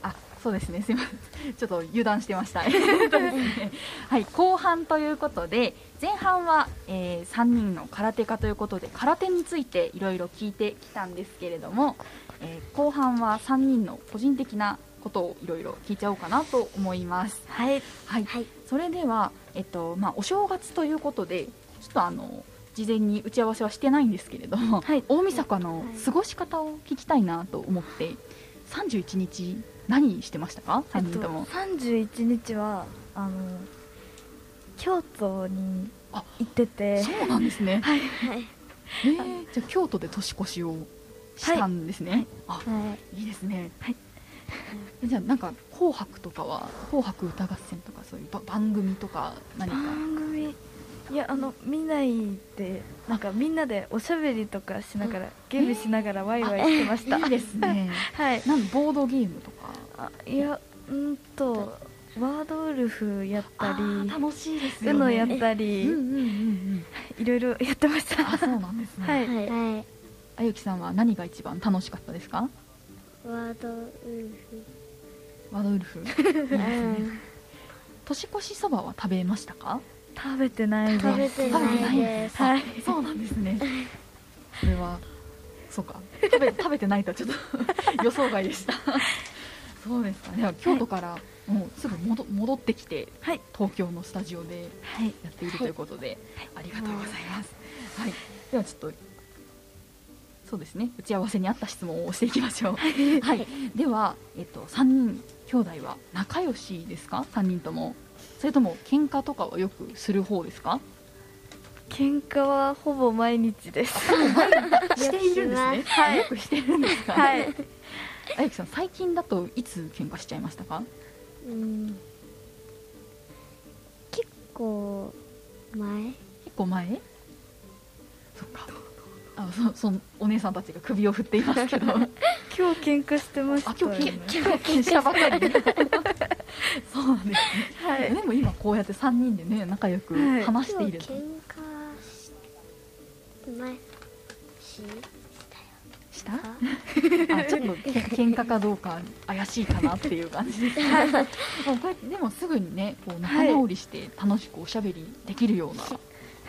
あそうですね。すみません。ちょっと油断してました。はい。後半ということで前半は、えー、3人の空手家ということで空手についていろいろ聞いてきたんですけれども、えー、後半は3人の個人的なことをいろいろ聞いちゃおうかなと思います。はい、はい、はい、それでは、えっとまあ、お正月ということでちょっとあの事前に打ち合わせはしてないんですけれども、はい、大晦日の過ごし方を聞きたいなと思って、31日何してましたか？3人とも、えっと、31日はあの京都に行ってて。そうなんですね。はい、えー、じゃあ京都で年越しをしたんですね、はい、あ、はい、いいですね。はい。じゃあなんか「紅白」とかは「紅白歌合戦」とかそういう番組とか何か？番組いやあの見ないでなんかみんなでおしゃべりとかしながらゲームしながらワイワイしてました、いいですね。はい。なんボードゲームとか？あいやうんとワードウルフやったり楽しいですよ、ね、うのやったり、うんうんうんうん、いろいろやってました。あそうなんですね。はい、はい、あゆきさんは何が一番楽しかったですか？ワードウルフ。ワードウルフ、ね、年越しそばは食べましたか？食べてないです。食べてないです。はい。そうなんですね。それはそうか。食べ食べてないとちょっと 予想外でした。そうですか。ね京都からもうすぐ戻戻ってきて、はい、東京のスタジオでやっているということで、はい、ありがとうございます、はい、ではちょっとそうですね。打ち合わせにあった質問をしていきましょう。はい、では、えっと、3人兄弟は仲良しですか？3人ともそれとも喧嘩とかはよくする方ですか？喧嘩はほぼ毎日です。しているんですね、はい、よくしてるんですか、はい、あゆきさん最近だといつ喧嘩しちゃいましたか？うん。結構前。結構前？そっかあそそお姉さんたちが首を振っていますけど。今日喧嘩してました、ね、今日今日喧嘩したばかり そうなんですね、はい、でも今こうやって3人でね仲良く話していると、はい、喧嘩し前しした？あちょっと喧嘩かどうか怪しいかなっていう感じで。す、はい、こうやってでもすぐにねこう仲直りして楽しくおしゃべりできるような、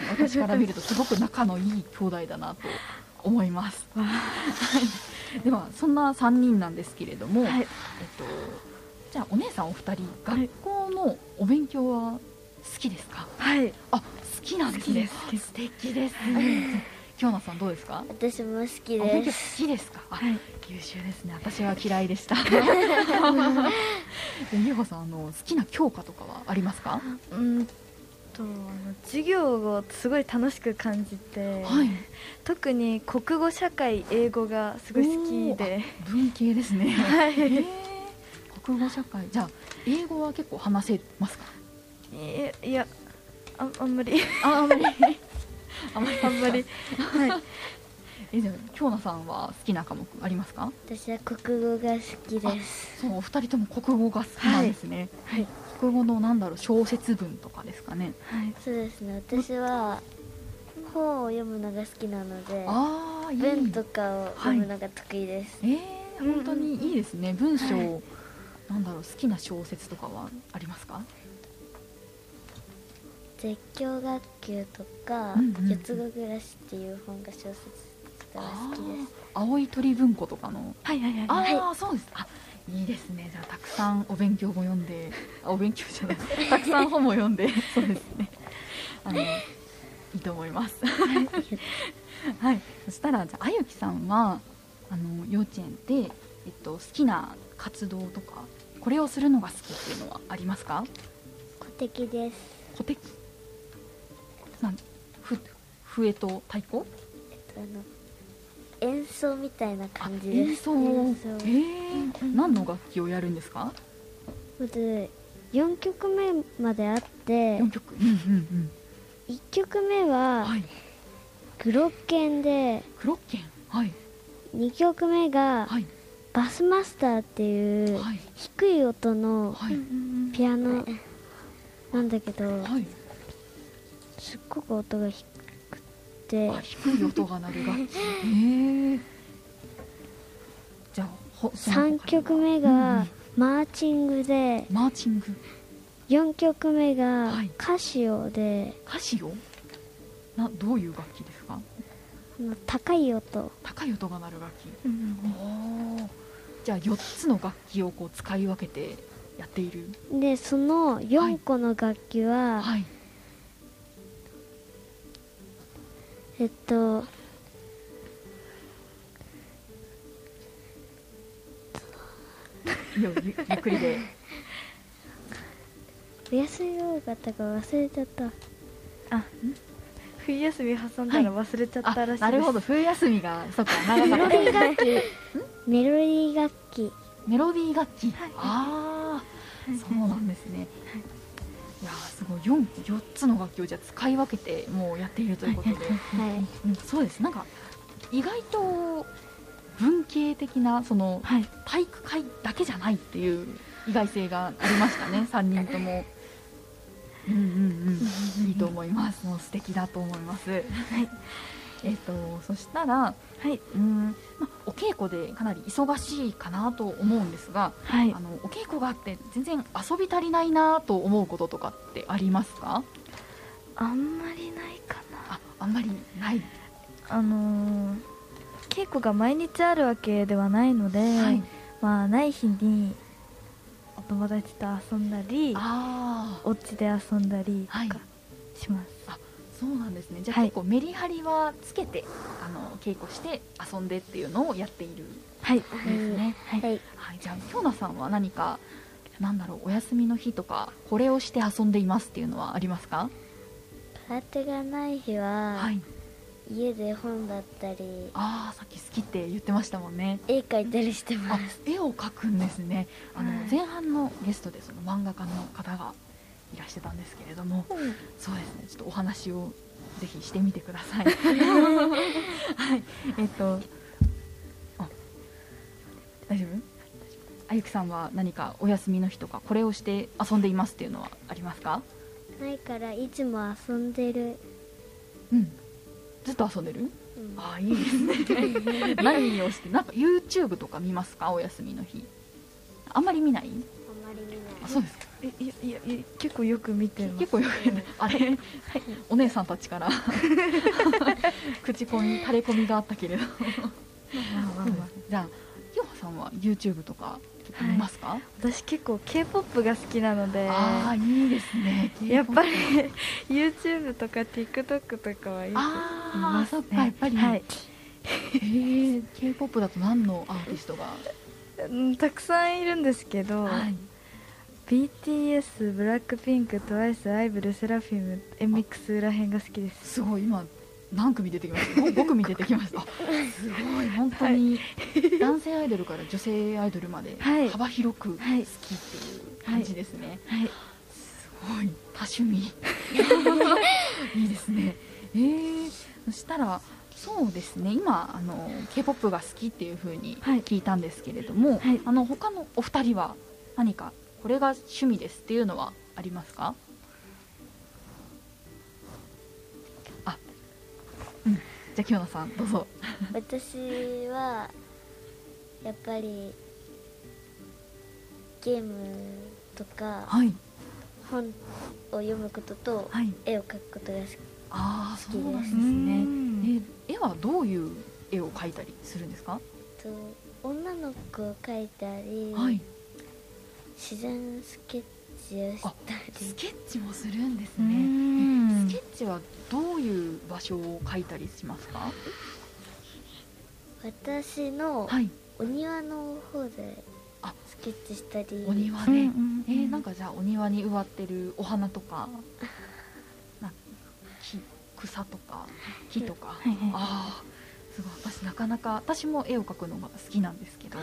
私から見るとすごく仲のいい兄弟だなと思います。はい、ではそんな3人なんですけれども、はい、えっと、じゃあお姉さんお二人学校のお勉強は好きですか？はい。あ好きなんですね。素敵です。ね京奈さんどうですか？私も好きです。好きですか、はい、優秀ですね。私は嫌いでした。美穂さんあの好きな教科とかはありますか？うんとあの授業をすごい楽しく感じて、はい、特に国語社会英語がすごい好きで。文系ですね。はい、えー、国語社会。じゃあ英語は結構話せますか？いやああんまり。ああんまり。あんまりあんまり。はい。えじゃあ京奈さんは好きな科目ありますか？私は国語が好きです。そうお二人とも国語が好きなんですね、はい、はい国語のなんだろう小説文とかですかね。はい、そうですね。私は本を読むのが好きなので、あいい文とかを読むのが得意です。はい、ええー、本当にいいですね。文章、はい、なんだろう好きな小説とかはありますか？絶叫学級とか、うんうん、四つ子暮らしっていう本が小説が好きです。青い鳥文庫とかの。はいはいはい。ああ、はい、そうです。あいいですね。じゃあたくさんお勉強も読んであお勉強じゃない。たくさん本も読んで。そうですね。あのいいと思います。はい、そしたらじゃああゆきさんはあの幼稚園で、えっと、好きな活動とかこれをするのが好きっていうのはありますか？古敵です。古敵？なんふ笛と太鼓、えっと、あの演奏みたいな感じです演奏演奏。えー、何の楽器をやるんですか？まず4曲目まであって4曲、うんうんうん。1曲目は、はい、グロッケンでグロッケン。はい。2曲目が、はい、バスマスターっていう、はい、低い音のピアノなんだけど、はい、すっごく音が低て。低い音が鳴る楽器へえ。じゃあ3曲目がマーチングで、マーチング。4曲目がカシオで、カシオなどういう楽器ですか？高い音。高い音が鳴る楽器、うん、じゃあ4つの楽器をこう使い分けてやっている。でその4個の楽器は、はい。はいえっとゆっくりで。お休み多かったか忘れちゃった。あ冬休み挟んだら忘れちゃったらしい、はい、なるほど。冬休みがそっか長かった。メロディー楽器。メロディー楽器。メロディー楽器、はい、ああそうなんですね、すごい 4, 4つの楽器をじゃ使い分けてもうやっているということで、はいうん、そうですなんか意外と文系的なその、はい、体育会だけじゃないっていう意外性がありましたね 3人とも。うんうんうん、いいと思います。もう素敵だと思います。はい。えっ、ー、とそしたら、はい、うんまお稽古でかなり忙しいかなと思うんですが、はい、あのお稽古があって全然遊び足りないなと思うこととかってありますか？あんまりないかな。あ、あんまりない。あのー、稽古が毎日あるわけではないので、はい、まあない日にお友達と遊んだり、お家で遊んだりとかします。あそうなんですね。じゃあ、結構メリハリはつけてあの稽古して遊んでっていうのをやっているはい。ですね、はい、はい、はい、じゃあ京奈さんは何かなんだろうお休みの日とかこれをして遊んでいますっていうのはありますか？空手がない日は、はい、家で本だったりああさっき好きって言ってましたもんね。絵描いたりしてます。絵を描くんですね。あの、はい、前半のゲストでその漫画家の方がいらしてたんですけれども、うん、そうですね。ちょっとお話をぜひしてみてください。はい。えっと大丈夫？あゆきさんは何かお休みの日とかこれをして遊んでいますっていうのはありますか？ないからいつも遊んでる。うん。ずっと遊んでる、うん、ああいいですね。何をしてなんか YouTube とか見ますか？お休みの日。あんまり見ない？あそうですか。いやいやいや結構よく見て結構よくあれ、はい、お姉さんたちから。口コミ垂れ込みがあったけれど。じゃあ清葉さんは YouTube とか見ますか、はい、私結構 K-POP が好きなので。ああいいですね。やっぱり YouTube とか TikTok とかはいいああそっかやっぱり、はい、えー、K-POP だと何のアーティストが？たくさんいるんですけど、はい BTS、ブラックピンク、TWICE、アイブル、セラフィム、エミックスらへんが好きです。すごい今何組出てきました？5, 組出てきました。すごい本当に男性アイドルから女性アイドルまで幅広く好きっていう感じですね、はい。はい、すごい多趣味。いいですね。えー、そしたらそうですね。今あの K-POP が好きっていうふうに聞いたんですけれども、はい、あの他のお二人は何かこれが趣味ですっていうのはありますか？あうん。じゃあ清野さんどうぞ。私はやっぱりゲームとか、はい、本を読むことと、はい、絵を描くことが好きあそうなんですね。え絵はどういう絵を描いたりするんですか？と女の子を描いたり、はい、自然スケッチをしたり。スケッチもするんですね。スケッチはどういう場所を描いたりしますか？私のお庭の方でスケッチしたり、お庭で、うんうん、えー、なんかじゃあお庭に植わってるお花とか な木草とか木とか、はいはい、ああすごい。私なかなか私も絵を描くのが好きなんですけど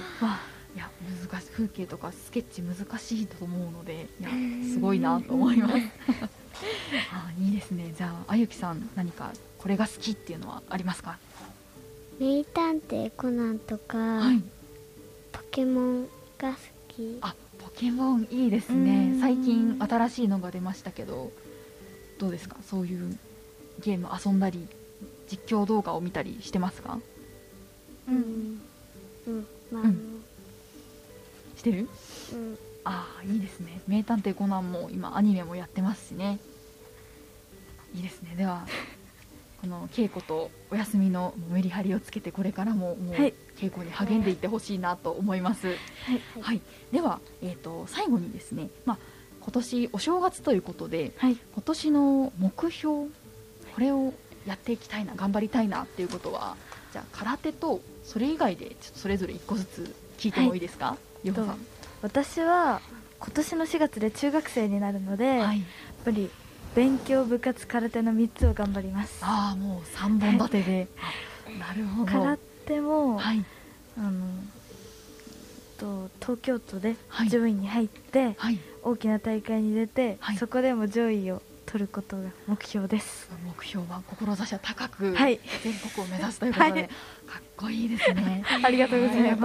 いや難しい風景とかスケッチ難しいと思うのでいやすごいなと思います。あいいですね。じゃああゆきさん何かこれが好きっていうのはありますか？名探偵コナンとか、はい、ポケモンが好き。あポケモンいいですね。最近新しいのが出ましたけどどうですか？そういうゲーム遊んだり実況動画を見たりしてますか？うん。うん。まあ、うんしてる、うん、ああいいですね。名探偵コナンも今アニメもやってますしね。いいですね。では この稽古とお休みのメリハリをつけてこれからももう稽古に励んでいってほしいなと思います、はい、はい、では、えーと、最後にですね、まあ、今年お正月ということで、はい、今年の目標これをやっていきたいな頑張りたいなっていうことはじゃあ空手とそれ以外でちょっとそれぞれ1個ずつ聞いてもいいですか、はい、私は今年の4月で中学生になるので、はい、やっぱり勉強部活空手の3つを頑張ります。ああもう3本立てで、はい、なるほど。空手も、はい、あのと東京都で上位に入って、はい、大きな大会に出て、はい、そこでも上位を取ることが目標です。目標は志は高く、はい、全国を目指すということで、はい、かっこいいですね。ありがとう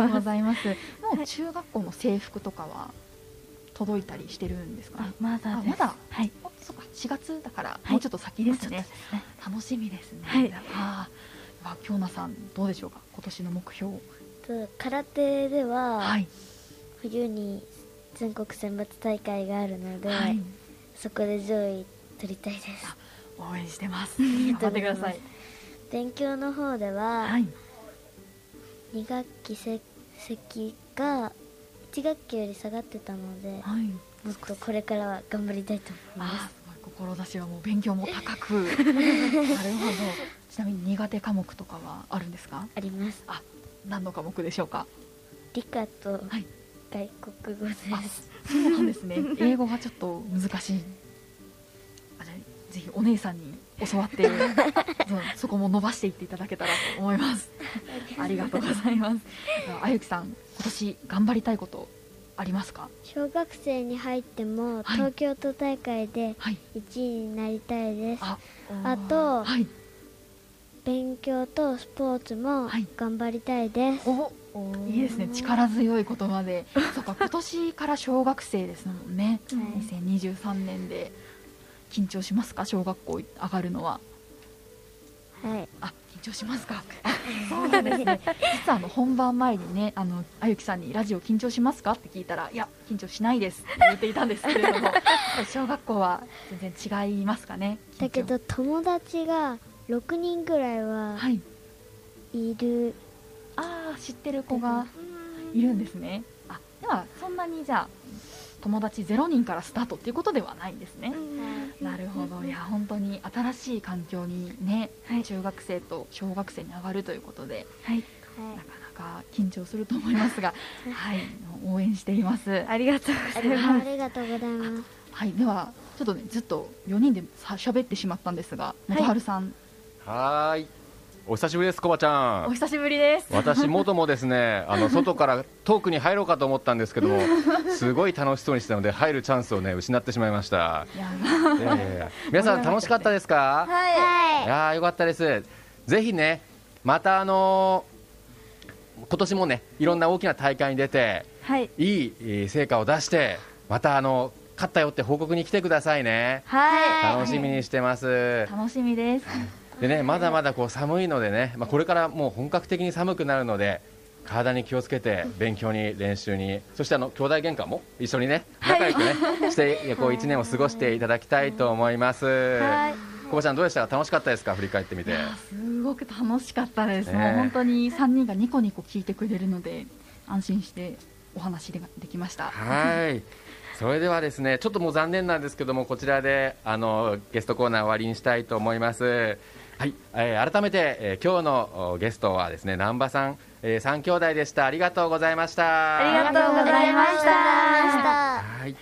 ございます。もう中学校の制服とかは届いたりしてるんですか、ね、まだまだ？はい。そうか。4月だからもうちょっと先ですね、ね、楽しみですね。はい。ああ京奈さんどうでしょうか？今年の目標。空手では、はい、冬に全国選抜大会があるので、はい、そこで上位取りたいです。応援してます。頑張ってください。勉強の方では、はい、2学期成績が1学期より下がってたので、はい、もっとこれからは頑張りたいと思います。志はもう勉強も高く。なるほど。ちなみに苦手科目とかはあるんですか？あります。あ何の科目でしょうか？理科と外国語です、はい、そうなんですね。英語がちょっと難しいぜひお姉さんに教わって そこも伸ばしていっていただけたらと思います。ありがとうございます。あゆきさん今年頑張りたいことありますか？小学生に入っても、東京都大会で1位になりたいです、はい、あと、はい、勉強とスポーツも頑張りたいです、はい、いいですね。力強い言葉で。そうか今年から小学生ですもんね、はい、2023年で緊張しますか？小学校上がるのは。はい。あ緊張しますか？そうなんですね。実はあの本番前にねあのあゆきさんにラジオ緊張しますか？って聞いたらいや緊張しないです。って言っていたんですけれども。小学校は全然違いますかね？だけど友達が6人ぐらいはい。る、ああ知ってる子がいるんですね。あではそんなにじゃあ友達0人からスタートっていうことではないんですね、うん、なるほど。いや本当に新しい環境にね、はい、中学生と小学生に上がるということで、はい、なかなか緊張すると思いますが、はい、応援しています。ありがとうございます。ありがとうございます。はい。ではちょっとねずっと4人でさ喋ってしまったんですが元春さん。はいお久しぶりです、こばちゃん。お久しぶりです。私元もですね、あの外からトークに入ろうかと思ったんですけども、すごい楽しそうにしてたので入るチャンスをね失ってしまいました。えー、皆さん楽しかったですか？はい。いやよかったです。ぜひね、またあのー、今年もねいろんな大きな大会に出て、はい、いい成果を出して、またあの勝ったよって報告に来てくださいね。はい。楽しみにしてます。楽しみです。でね、まだまだこう寒いのでね、まあ、これからもう本格的に寒くなるので体に気をつけて勉強に練習にそしてあの兄弟喧嘩も一緒にね仲良くね、はい、してこう1年を過ごしていただきたいと思います。はい。小ちゃんどうでした？か楽しかったですか？振り返ってみて。すごく楽しかったです、ね、もう本当に3人がニコニコ聞いてくれるので安心してお話でできました。はい。それではですねちょっともう残念なんですけどもこちらであのゲストコーナー終わりにしたいと思いますはい、えー、改めて、えー、今日のゲストはですね南波さん、えー、三兄弟でした。ありがとうございました。ありがとうございました。はい、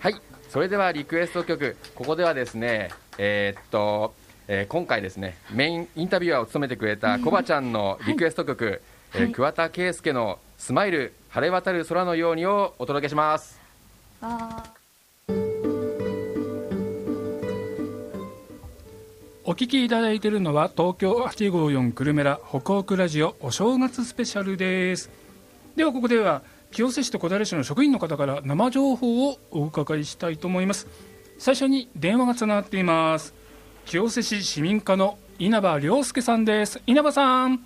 はい、それではリクエスト曲。ここではですねえー、っと、えー、今回ですねメインインタビュアーを務めてくれたコバちゃんのリクエスト曲、はい、えー、桑田佳祐のスマイル晴れ渡る空のようにをお届けします。あお聞きいただいているのは東京854久留米ら北北ラジオお正月スペシャルですではここでは清瀬市と小平市の職員の方から生情報をお伺いしたいと思います最初に電話がつながっています清瀬市市民課の稲葉良介さんです稲葉さん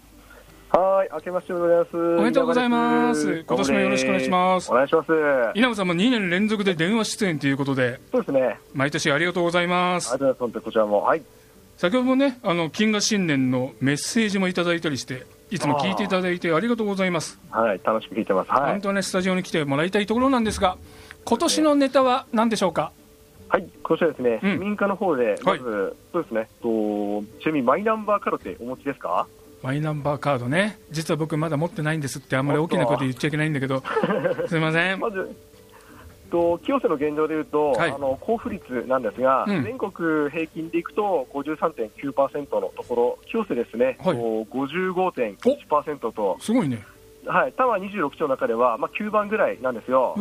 はい、明けましておめでとうございます。おめでとうございます。今年もよろしくお願いします。お願いします。稲葉さんも2年連続で電話出演ということで。そうですね。毎年ありがとうございます。ありがとうございます。こちらも。はい。先ほどもねあの金河新年のメッセージもいただいたりしていつも聞いていただいてありがとうございます。はい楽しく聞いてます、はい、本当はねスタジオに来てもらいたいところなんですが今年のネタは何でしょうか？はい、こちらですね、うん、市民課の方で、まず、はい、そうですね、とちなみにマイナンバーカードってお持ちですか？マイナンバーカードね、実は僕、まだ持ってないんですって、あんまり大きなこと言っちゃいけないんだけど、すみません。まずと清瀬の現状でいうと、はい、あの交付率なんですが、うん、全国平均でいくと53.9%のところ、清瀬ですね、はい、55.1%と、すごいね、はい、多摩26町の中では、まあ、9番ぐらいなんですよ。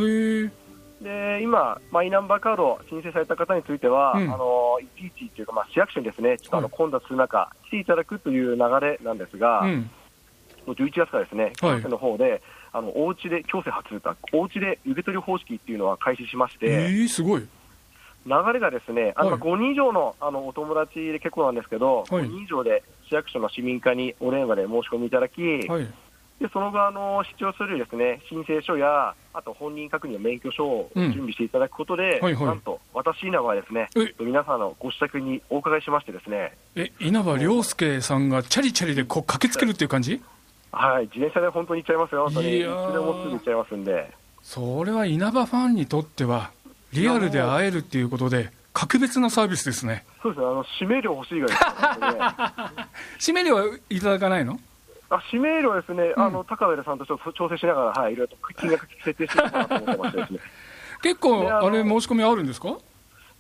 で今、マイナンバーカード申請された方については、うん、あのいちいちというか、まあ、市役所にですねちょっとあの混雑する中、来ていただくという流れなんですが、うん、11月からですね、清瀬の方で、あのお家で強制発だ、お家で受け取り方式っていうのは開始しまして、えー、すごい。流れがですね、あの、はい、5人以上のあのお友達で結構なんですけど、はい、5人以上で市役所の市民課にお電話で申し込みいただき、はい、でその後あの、必要するですね申請書や、あと本人確認の免許証を準備していただくことで、うん。はいはい、なんと私、稲葉はですね皆さんのご支度にお伺いしましてですねえ稲葉亮介さんがチャリチャリでこう駆けつけるっていう感じ？はい、自転車で本当に行っちゃいますよ、本当にいつでもすぐ行っちゃいますんで。それは稲葉ファンにとっては、リアルで会えるっていうことで、格別なサービスですね。そうですね、あの指名料欲しいぐらいです ね。指名料はいただかないの？あ指名料ですね、うん、あの高上さんとちょっと調整しながら、はい、いろいろと金額設定していこうかなと思ってましてですね。結構、あれ、申し込みあるんですか？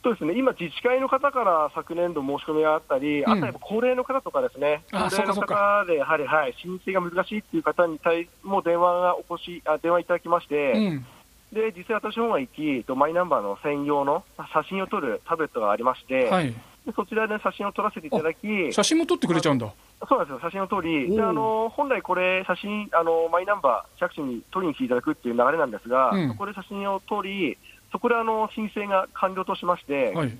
そうですね、今、自治会の方から昨年度申し込みがあったり、うん、あとやっぱ高齢の方とかですね、高齢の方でやはり、はい、申請が難しいっていう方に対も電話がお越しあ電話いただきまして、うん、で実際、私の方が行き、マイナンバーの専用の写真を撮るタブレットがありまして、はい、でそちらで写真を撮らせていただき、写真も撮ってくれちゃうんだ。そうなんですよ、写真を撮り、であの本来これ、写真あの、マイナンバー、着手に取りに来ていただくっていう流れなんですが、うん、そこで写真を撮り、そこであの申請が完了としまして、はい。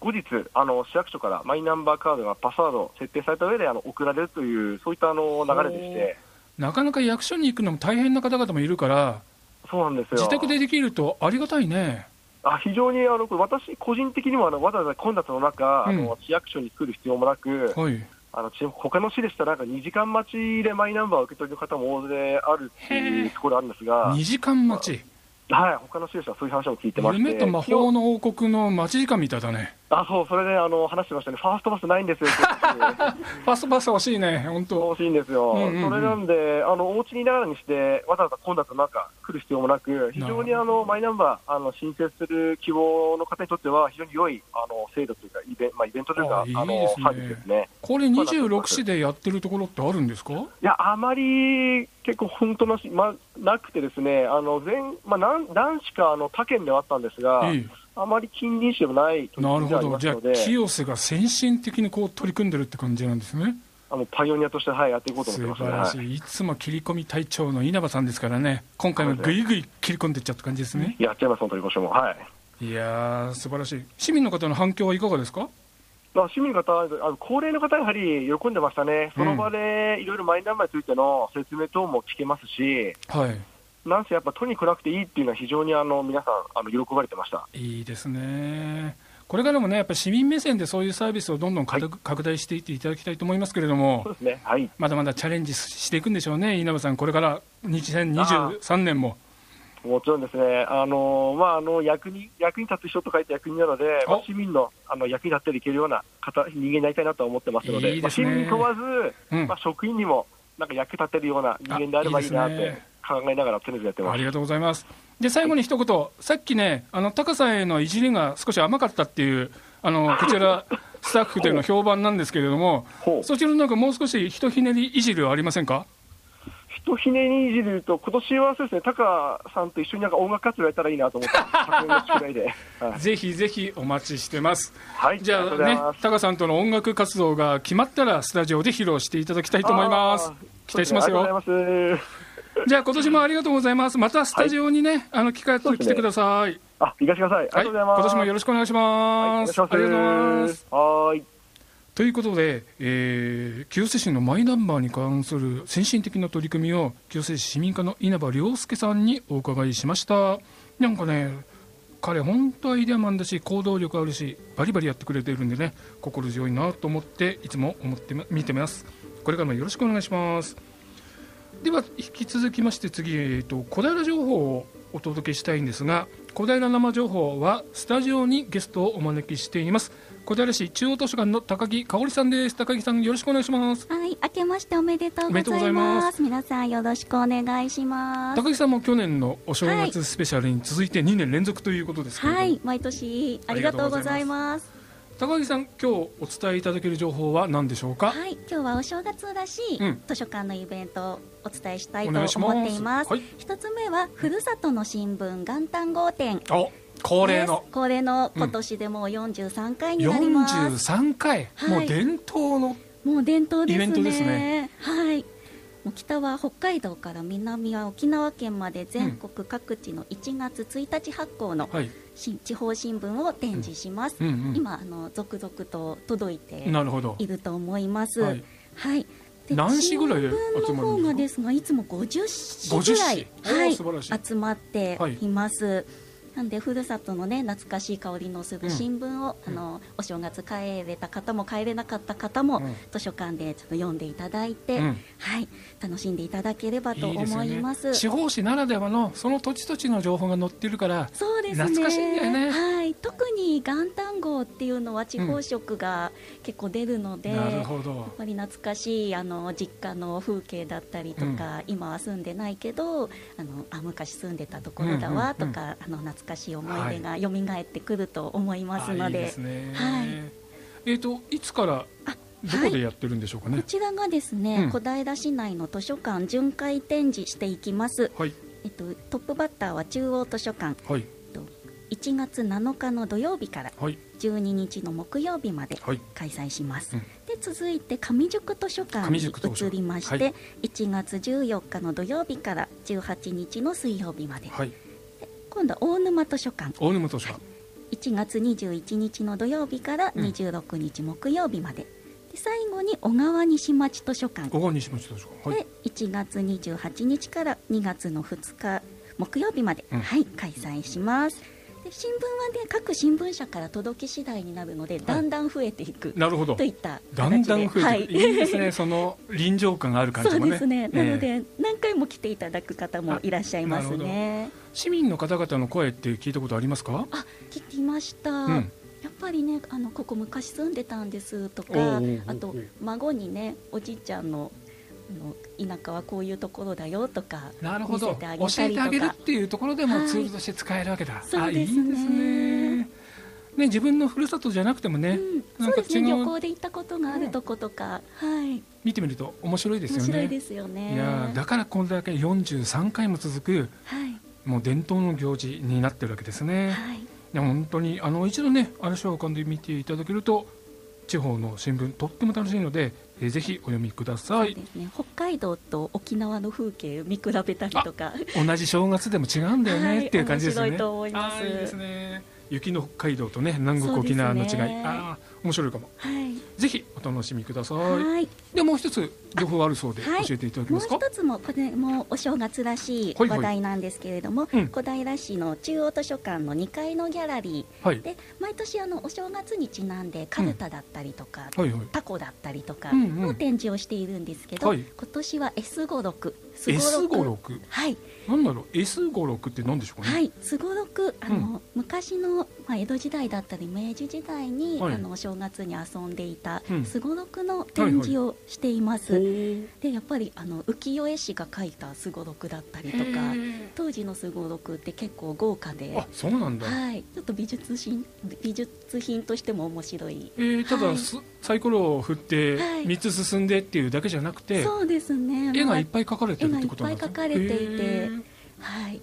後日、あの市役所からマイナンバーカードがパスワード設定された上であの送られるという、そういったあの流れでして。なかなか役所に行くのも大変な方々もいるから、そうなんですよ。自宅でできるとありがたいね。あ非常にあの私、個人的にもあのわざわざ混雑の中、うん、あの市役所に来る必要もなく、はい、あの他の市でしたら、なんか2時間待ちでマイナンバーを受け取る方も大勢あるっていうところあるんですが、2時間待ちはい、他の市ではそういう話を聞いてまして夢と魔法の王国の待ち時間みたいだね。あそうそれであの話してましたね、ファーストバスないんですよ、ファーストバス欲しいね、本当。欲しいんですよ、うんうんうん、それなんで、あのお家にいながらにして、わざわざ混雑の中、来る必要もなく、非常にあのマイナンバーあの申請する希望の方にとっては、非常に良いあの制度というか、イベ,、まあ、イベントというか、あいいね、あのサービスですね。これ、26市でやってるところってあるんですか？いや、あまり結構本当なし、まあ、なくてですね、あの全まあ、何何しかあの他県ではあったんですが、いいあまり近隣市でもないなるほど、じゃあ、清瀬が先進的にこう取り組んでるって感じなんですね。あのパイオニアとして、はい、やっていこうと思ってます、ね、い、つも切り込み隊長の稲葉さんですからね、今回もぐいぐい切り込んでいっちゃった感じですね。やっちゃいます、本当にご視も。はい。いやー、素晴らしい。市民の方の反響はいかがですか？まあ、市民の方、あの高齢の方やはり喜んでましたね、その場でいろいろマイナンバーについての説明等も聞けますし、はい、なんせやっぱ、とにかくなくていいっていうのは、非常にあの皆さんあの、喜ばれてました。いいですね。これからもね、やっぱり市民目線でそういうサービスをどんどん、はい、拡大していっていただきたいと思いますけれども、そうですね。はい、まだまだチャレンジしていくんでしょうね、稲葉さん、これから2023年も。もちろんですね、あのまあ、あの役に役に立つ人と書いて役人なので、まあ、市民のあの役に立っていけるような方人間になりたいなと思ってますので、いいでね。まあ、市民問わず、うん、まあ、職員にもなんか役立てるような人間であればいいなって考えながら常々やってます。ありがとうございます。で最後に一言、さっきね、あの高さへのいじりが少し甘かったっていう、あのこちら、スタッフでの評判なんですけれども、そちらのなんかもう少しひとひねりいじりはありませんか？ひとひねりいじると、今年はそうですね、タカさんと一緒になんか音楽活動やったらいいなと思って、はい、ぜひぜひお待ちしてます。はい、じゃあね、タカさんとの音楽活動が決まったら、スタジオで披露していただきたいと思います。期待しますよ。じゃあ今年もありがとうございます。またスタジオにね、はい、あの機会あったら来てください。あ、行かせてください。ありがとうございます。今年もよろしくお願いします。はい、ありがとうございます。はい。ということで、えー、清瀬市のマイナンバーに関する先進的な取り組みを清瀬市市民課の稲葉亮介さんにお伺いしましたなんかね彼本当アイデアマンだし行動力あるしバリバリやってくれているんでね心強いなと思っていつも思って見てますこれからもよろしくお願いしますでは引き続きまして次、えーと、小平情報をお届けしたいんですが小小平生情報はスタジオにゲストをお招きしています。小平市中央図書館の高木香織さんです。高木さんよろしくお願いします。はい明けましておめでとうございます。皆さんよろしくお願いします。高木さんも去年のお正月スペシャルに続いて2年連続ということですはい毎年ありがとうございます高木さん、今日お伝えいただける情報は何でしょうか？はい、今日はお正月らしい図書館のイベントをお伝えしたいと思っています。一、はい、つ目はふるさとの新聞元旦号店。恒例の恒例の今年でもう43回になります。43回、はい、もう伝統のもう伝統ですね。すねはい。北は北海道から南は沖縄県まで全国各地の1月1日発行の、はい。地方新聞を展示します、うんうんうん、今あの続々と届いていると思います。はい、はい、何紙ぐらい集まるんですか？ですがいつも50紙ぐらい、はい、集まっています、はいなんでふるさとのね懐かしい香りのする新聞を、うん、あのお正月帰れた方も帰れなかった方も、うん、図書館でちょっと読んでいただいて、うん、はい楽しんでいただければと思います、ね、地方紙ならではのその土地土地の情報が載ってるからそうですね。懐かしいんだよね、はい、特に元旦号っていうのは地方色が結構出るので、なるほど。やっぱり懐かしいあの実家の風景だったりとか、今は住んでないけどあのあ昔住んでたところだわとか、あの懐かしい思い出が蘇ってくると思いますので、はい、いいね、はい、えっ、ー、といつから？どこでやってるんでしょうかね、はい、こちらがですね、うん、小平市内の図書館巡回展示していきます、はい、えっと、トップバッターは中央図書館、はい、1月7日の土曜日から12日の木曜日まで開催します、はいうん、で続いて上宿図書館に移りまして、はい、1月14日の土曜日から18日の水曜日まで、はい。今度は大沼図書館。大沼図書館。1月21日の土曜日から26日木曜日まで、で最後に小川西町図書館。小川西町図書館、はい、で1月28日から2月の2日木曜日まで、うん、はい開催します。で新聞はね各新聞社から届き次第になるので、だんだん増えていく、なるほど。といっただんだん増えていく、はい、いいですね。その臨場感がある感じもね。そうですね、なので何回も来ていただく方もいらっしゃいますね。市民の方々の声って聞いたことありますか？あ聞きました、うん、やっぱりねあのここ昔住んでたんですとかあと孫にねおじいちゃんのの田舎はこういうところだよとかなるほど。教えてあげるっていうところでもツールとして使えるわけだ、はい、そうですね。いいですね。ね自分のふるさとじゃなくてもね、うん、なんか違う、ね、旅行で行ったことがあるとことか、うん、はい。見てみると面白いですよね。面白いですよね。いやだからこれだけ43回も続く、はい、もう伝統の行事になってるわけですね、はい、いや本当にあの一度ね嵐を浮かんで見ていただけると地方の新聞とっても楽しいので、えー、ぜひお読みください、ね、北海道と沖縄の風景見比べたりとか。同じ正月でも違うんだよね、はい、っていう感じですね。面白いと思います。いいですね雪の北海道とね南国沖縄の違い、ね、ああ面白いかも、はい、ぜひお楽しみください、はい、でもう一つ情報あるそうで教えていただけますか、もう一つもこれもお正月らしい話題なんですけれども、はいはい、小平市の中央図書館の2階のギャラリー、はい、で毎年あのお正月にちなんでかるただったりとか、うんはいはい、タコだったりとかの展示をしているんですけど、うんうん、今年は S56 すごろくはいなんだろう S56 って何でしょうかね？はいすごろくあの、うん、昔の、まあ、江戸時代だったり明治時代に、はい、あのお正月に遊んでいたすごろくの展示をしています、はいはい、でやっぱりあの浮世絵師が描いたすごろくだったりとか当時のすごろくって結構豪華で。あそうなんだ。はい。ちょっと美術品美術品としても面白い、えー、ただ、はい、サイコロを振って3つ進んでっていうだけじゃなくて、そうですね。絵がいっぱい描かれてるってことなんですか絵がいっぱい描かれていて。はい。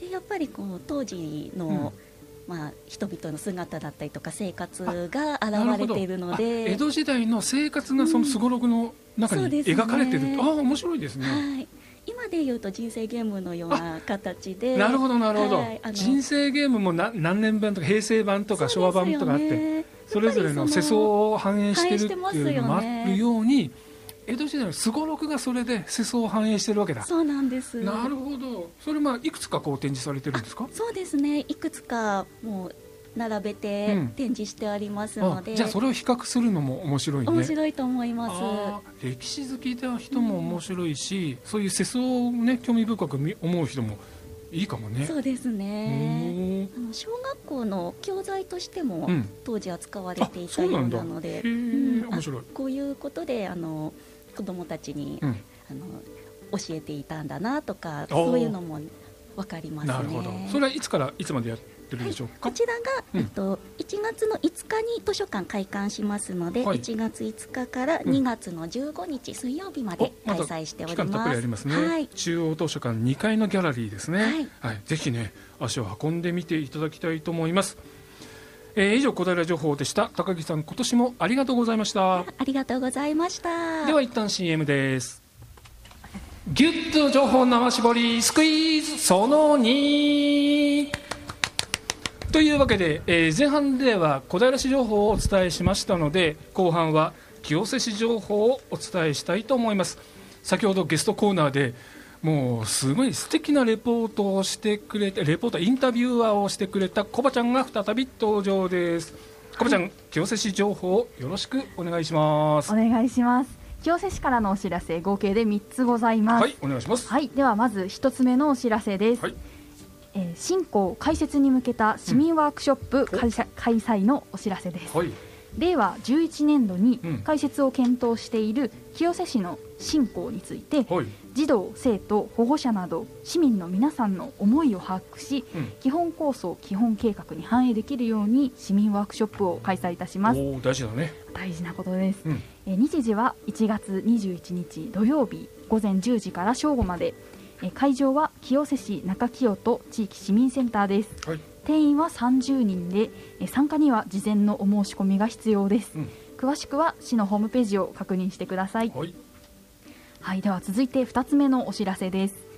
でやっぱりこう当時の、うん。まあ、人々の姿だったりとか生活が現れているので。江戸時代の生活がそのすごろくの中に描かれてる、うんね、ああ面白いですね、はい。今でいうと人生ゲームのような形で。なるほどなるほど、はい、人生ゲームもな何年版とか平成版とか昭和版とかあって、それぞれの世相を反映してるっていうのもあるように、江戸時代のすごろくがそれで世相を反映してるわけだ。そうなんです。なるほど。それまあいくつかこう展示されてるんですか？そうですね。いくつかもう並べて展示してありますので、うん、じゃあそれを比較するのも面白いね。面白いと思います。歴史好きな人も面白いし、うん、そういう世相をね興味深く思う人もいいかもね。そうですね。の小学校の教材としても当時は使われていたようなので、こういうことであの子どもたちに、あの教えていたんだなとかそういうのも分かりますね。なるほど。それはいつからいつまでやってるでしょうか、はい、こちらが、えっと、1月の5日に図書館開館しますので、はい、1月5日から2月の15日水曜日まで開催しております。またりますね、はい、中央図書館2階のギャラリーですね、はい。はい、ぜひね足を運んでみていただきたいと思います。えー、以上小平情報でした。高木さん今年もありがとうございました。ありがとうございました。では一旦 CM です。ギュッと情報生絞りスクイーズその2というわけで、えー、前半では小平市情報をお伝えしましたので後半は清瀬市情報をお伝えしたいと思います。先ほどゲストコーナーでもうすごい素敵なレポートをしてくれてレポートインタビュアーをしてくれたコバちゃんが再び登場です。コバちゃん、はい、清瀬市情報よろしくお願いします。お願いします。清瀬市からのお知らせ合計で3つございます。はいお願いします。はいではまず1つ目のお知らせです、はいえー、新校開設に向けた市民ワークショップ開,、開催のお知らせです、はい、令和11年度に開設を検討している清瀬市の新校について、はい、児童生徒保護者など市民の皆さんの思いを把握し、うん、基本構想基本計画に反映できるように市民ワークショップを開催いたします。大事だね。大事なことです、うん、え日時は1月21日土曜日午前10時から正午まで。え会場は清瀬市中清都地域市民センターです、はい、定員は30人でえ参加には事前のお申し込みが必要です、うん、詳しくは市のホームページを確認してください、はい。はい、では続いて2つ目のお知らせです。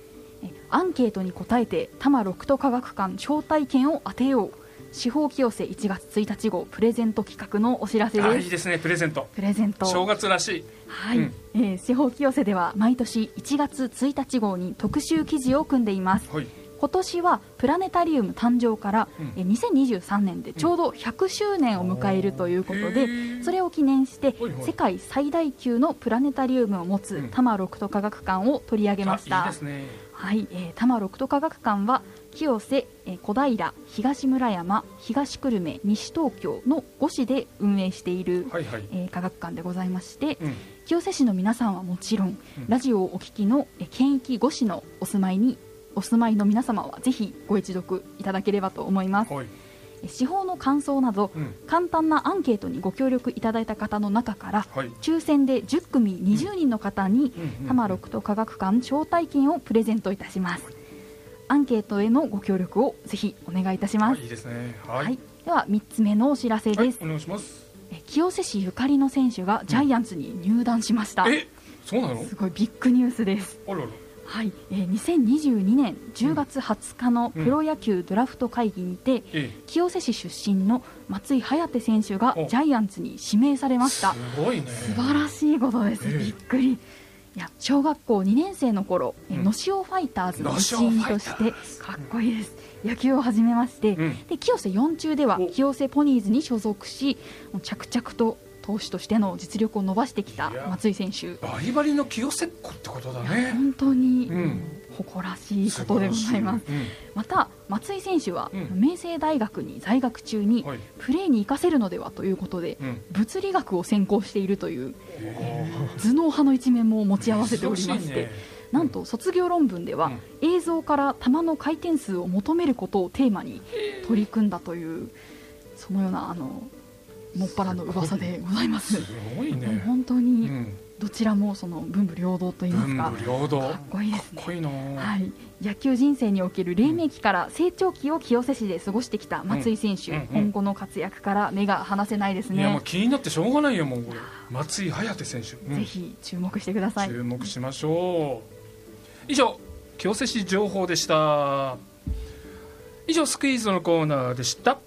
アンケートに答えて多摩六都科学館招待券を当てよう司法清瀬1月1日号プレゼント企画のお知らせです。いいですねプレゼント。プレゼント。正月らしい。はい、うん、えー、司法清瀬では毎年1月1日号に特集記事を組んでいます、はい。今年はプラネタリウム誕生から、うん、2023年でちょうど100周年を迎えるということで、うん、それを記念して世界最大級のプラネタリウムを持つ多摩六都科学館を取り上げました。いいね、はい、えー、多摩六都科学館は清瀬、えー、小平、東村山、東久留米、西東京の5市で運営している、はいはい、えー、科学館でございまして、うん、清瀬市の皆さんはもちろん、ラジオをお聞きの、えー、県域5市のお住まいにお住まいの皆様はぜひご一読いただければと思います。はい。司法の感想など、うん、簡単なアンケートにご協力いただいた方の中から、はい、抽選で10組20人の方に、多摩六都科学館招待券をプレゼントいたします、アンケートへのご協力をぜひお願いいたします、いいですね。はい、では3つ目のお知らせです、お願いします。清瀬市ゆかりの選手がジャイアンツに入団しました、えそうなの？すごいビッグニュースです。あらら。はい、えー、2022年10月20日のプロ野球ドラフト会議にて、うん、清瀬市出身の松井颯選手がジャイアンツに指名されました。すごいね。素晴らしいことです、えー、びっくりいや小学校2年生の頃、うん、のしおファイターズの一員としてかっこいいです。野球を始めまして、うん、で清瀬4中では清瀬ポニーズに所属し着々と投手としての実力を伸ばしてきた松井選手。バリバリの清瀬っ子ってことだね。本当に、うん、誇らしいことでございます、うん、また松井選手は、うん、明星大学に在学中に、プレーに生かせるのではということで、物理学を専攻しているという、頭脳派の一面も持ち合わせておりまして、なんと卒業論文では、映像から球の回転数を求めることをテーマに取り組んだというそのようなあのもっぱらの噂でございます。すごいね。本当に、どちらもその文武両道と言いますか、かっこいいですね。はい、野球人生における黎明期から成長期を清瀬市で過ごしてきた松井選手、うんうんうん、今後の活躍から目が離せないですね。いやもう気になってしょうがないよもうこれ松井颯選手、うん、ぜひ注目してください。注目しましょう。以上清瀬市情報でした。以上スクイーズのコーナーでした。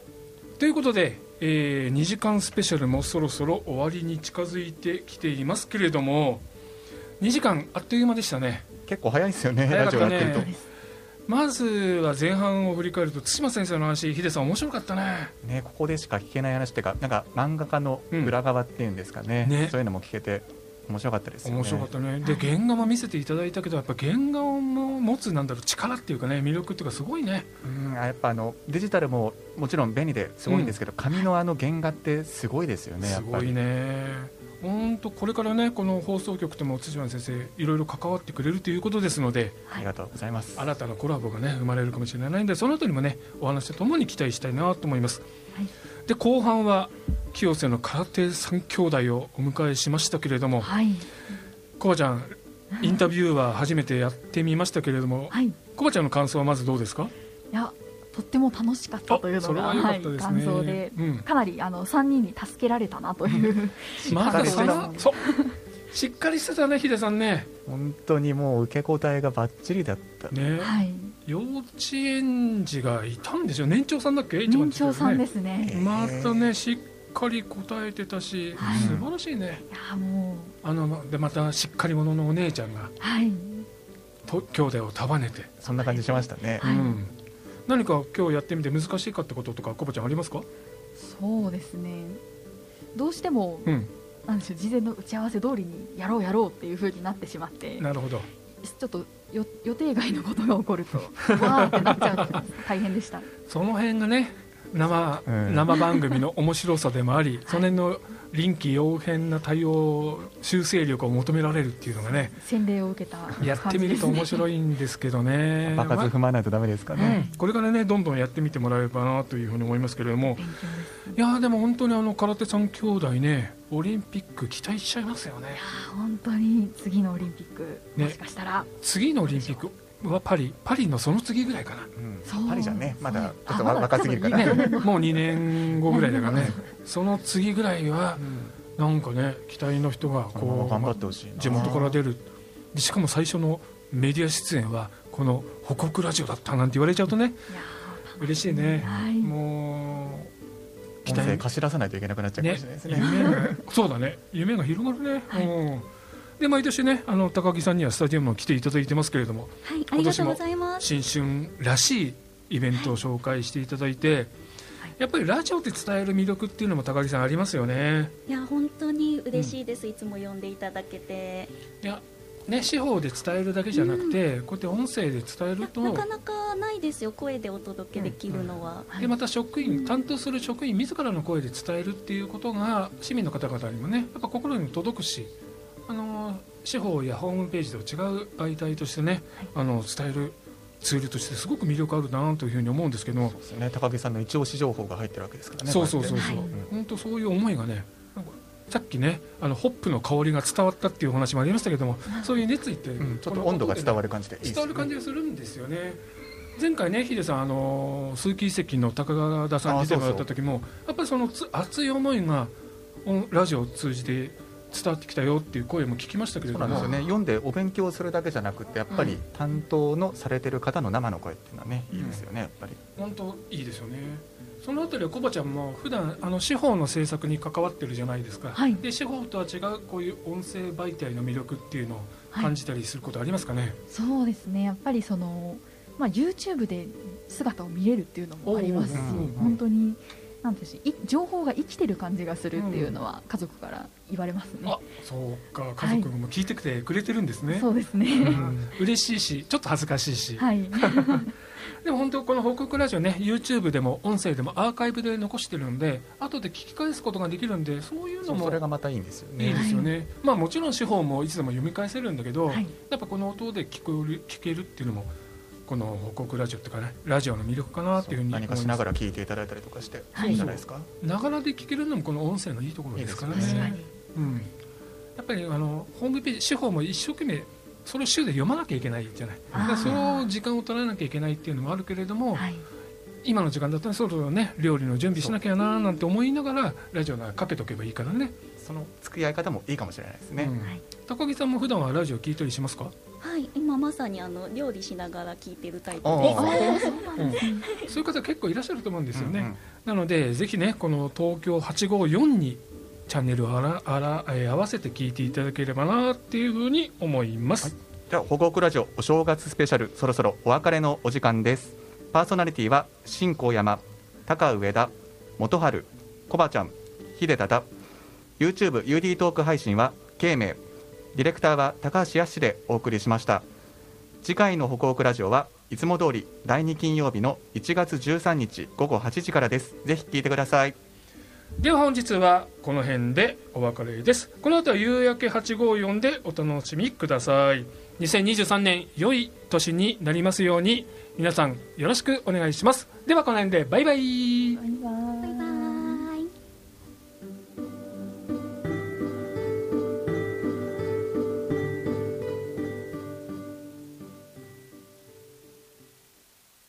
ということでえー、2時間スペシャルもそろそろ終わりに近づいてきていますけれども2時間あっという間でしたね。結構早いですよねラジオやってると。まずは前半を振り返ると対馬先生の話ヒデさん面白かったね。ねここでしか聞けない話っていうかなんか漫画家の裏側っていうんですかね。うん。ね、そういうのも聞けて面白かったです、ね、面白かったね。で、原画も見せていただいたけどやっぱ原画の持つなんだろう力っていうかね魅力っていうかすごいね。うんやっぱあのデジタルももちろん便利ですごいんですけど、うん、紙のあの原画ってすごいですよねすごいね。本当これからねこの放送局とも辻間先生いろいろ関わってくれるということですので、ありがとうございます。新たなコラボがね生まれるかもしれないのでその後にもねお話とともに期待したいなと思います、はい、で後半は清瀬の空手三兄弟をお迎えしましたけれども、はい、コバちゃんインタビューは初めてやってみましたけれども、はい、コバちゃんの感想はまずどうですか？いやとっても楽しかったというのが、はい、感想で、うん、かなりあの3人に助けられたなという、まだそしっかりしてたね、ヒデさんね。本当にもう受け答えがばっちりだったね。はい、幼稚園児がいたんですよ。年長さんだっけ？年長さんですね。またね、しっかり答えてたし、はい、素晴らしいね。いやもうあのでまたしっかり者のお姉ちゃんが、はい、と兄弟を束ねて、そんな感じしましたね。はい、うん。何か今日やってみて難しいかってこととかコバちゃんありますか？そうですねどうしても、うん、なんでしょう事前の打ち合わせ通りにやろうやろうっていうふうになってしまって。なるほど。ちょっと予定外のことが起こると わーってなっちゃう大変でした。その辺がね生,、生番組の面白さでもあり、その辺の臨機応変な対応修正力を求められるっていうのがね洗礼を受けた、やってみると面白いんですけどね。爆発踏まないとだめですかね、うん、これからねどんどんやってみてもらえればなというふうに思いますけれども。いやでも本当にあの空手三兄弟ねオリンピック期待しちゃいますよね。本当に次のオリンピック、もしかしたら。次のオリンピックはパリパリのその次ぐらいかな、うん、パリじゃね。まだちょっと若すぎるから、ね、もう2年後ぐらいだからね。その次ぐらいは、なんかね期待の人がこう頑張ってほしい地元から出る。でしかも最初のメディア出演はこの「北国ラジオ」だったなんて言われちゃうとね嬉しいね、はい、もう期待。貸し出さないといけなくなっちゃうかもしれないですね、ね、そうだね。夢が広がるね、はい、うんで毎年ねあの高木さんにはスタジアムも来ていただいてますけれども、はい、ありがとうございます。新春らしいイベントを紹介していただいて、はい、やっぱりラジオで伝える魅力っていうのも高木さんありますよね。いや本当に嬉しいです、うん、いつも呼んでいただけて。いやね、司法で伝えるだけじゃなくて、うん、こうやって音声で伝えるとなかなかないですよ声でお届けできるのは、うん、でまた職員担当する職員自らの声で伝えるっていうことが市民の方々にもねやっぱ心に届くし司法やホームページと違う媒体としてね、はい、あの伝えるツールとしてすごく魅力あるなというふうに思うんですけど。そうですね。高木さんの一押し情報が入ってるわけですからね。そうそうそうそう、本当そういう思いがねさっきねあのホップの香りが伝わったっていうお話もありましたけどもそういう熱意って、うん、ちょっと温度が伝わる感じで伝わる感じがするんですよね。前回ねヒデさんあの鈴木遺跡の高田さんに出てもらった時もやっぱりその熱い思いがラジオを通じて伝わってきたよっていう声も聞きましたけれども、ね、読んでお勉強するだけじゃなくてやっぱり担当のされてる方の生の声っていうのはね、いいですよねやっぱり。本当いいですよね。そのあたりはコバちゃんも普段あの司法の制作に関わってるじゃないですか、はい、で司法とは違うこういう音声媒体の魅力っていうのを感じたりすることありますかね、はい、そうですね。やっぱりその、まあ、YouTube で姿を見れるっていうのもありますし、本当になんていう情報が生きてる感じがするっていうのは家族から言われますね、うん、あそうか。家族も聞いてきてくれてるんですね、はい、そうですね、うん、嬉しいしちょっと恥ずかしいし、はい、でも本当この報告ラジオね YouTube でも音声でもアーカイブで残してるんで後で聞き返すことができるんでそういうのもそれがまたいいんですよね。いいですよね、はい、まあもちろん司法もいつでも読み返せるんだけど、やっぱこの音で聞こえる聞けるっていうのもこの報告ラジオっていうかねラジオの魅力かなっていうふうに何かしながら聞いていただいたりとかして、はい、じゃないですか？ながらで聞けるのもこの音声のいいところですからね、ね、うん、やっぱりあのホームページ司法も一生懸命それを週で読まなきゃいけないじゃない。その時間を取らなきゃいけないっていうのもあるけれども、はい、今の時間だったらそろそろね料理の準備しなきゃななんて思いながらラジオがかけとけばいいからねその付き合い方もいいかもしれないですね、うん、高木さんも普段はラジオ聞いたりしますか？はい。今まさにあの料理しながら聞いてるタイプです。そういう方結構いらっしゃると思うんですよね、うんうん、なのでぜひねこの東京854にチャンネルをあらあら、えー、合わせて聞いていただければなっていうふうに思います、はい、では「保護区ラジオお正月スペシャル」そろそろお別れのお時間です。パーソナリティは新高山高上田元春コバちゃん秀忠 YouTube UD トーク配信は K 名ディレクターは高橋康でお送りしました。次回の北北ラジオはいつも通り第2金曜日の1月13日午後8時からです。ぜひ聞いてください。では本日はこの辺でお別れです。この後は夕焼け854でお楽しみください。2023年良い年になりますように皆さんよろしくお願いします。ではこの辺でバイバイ。バイバイ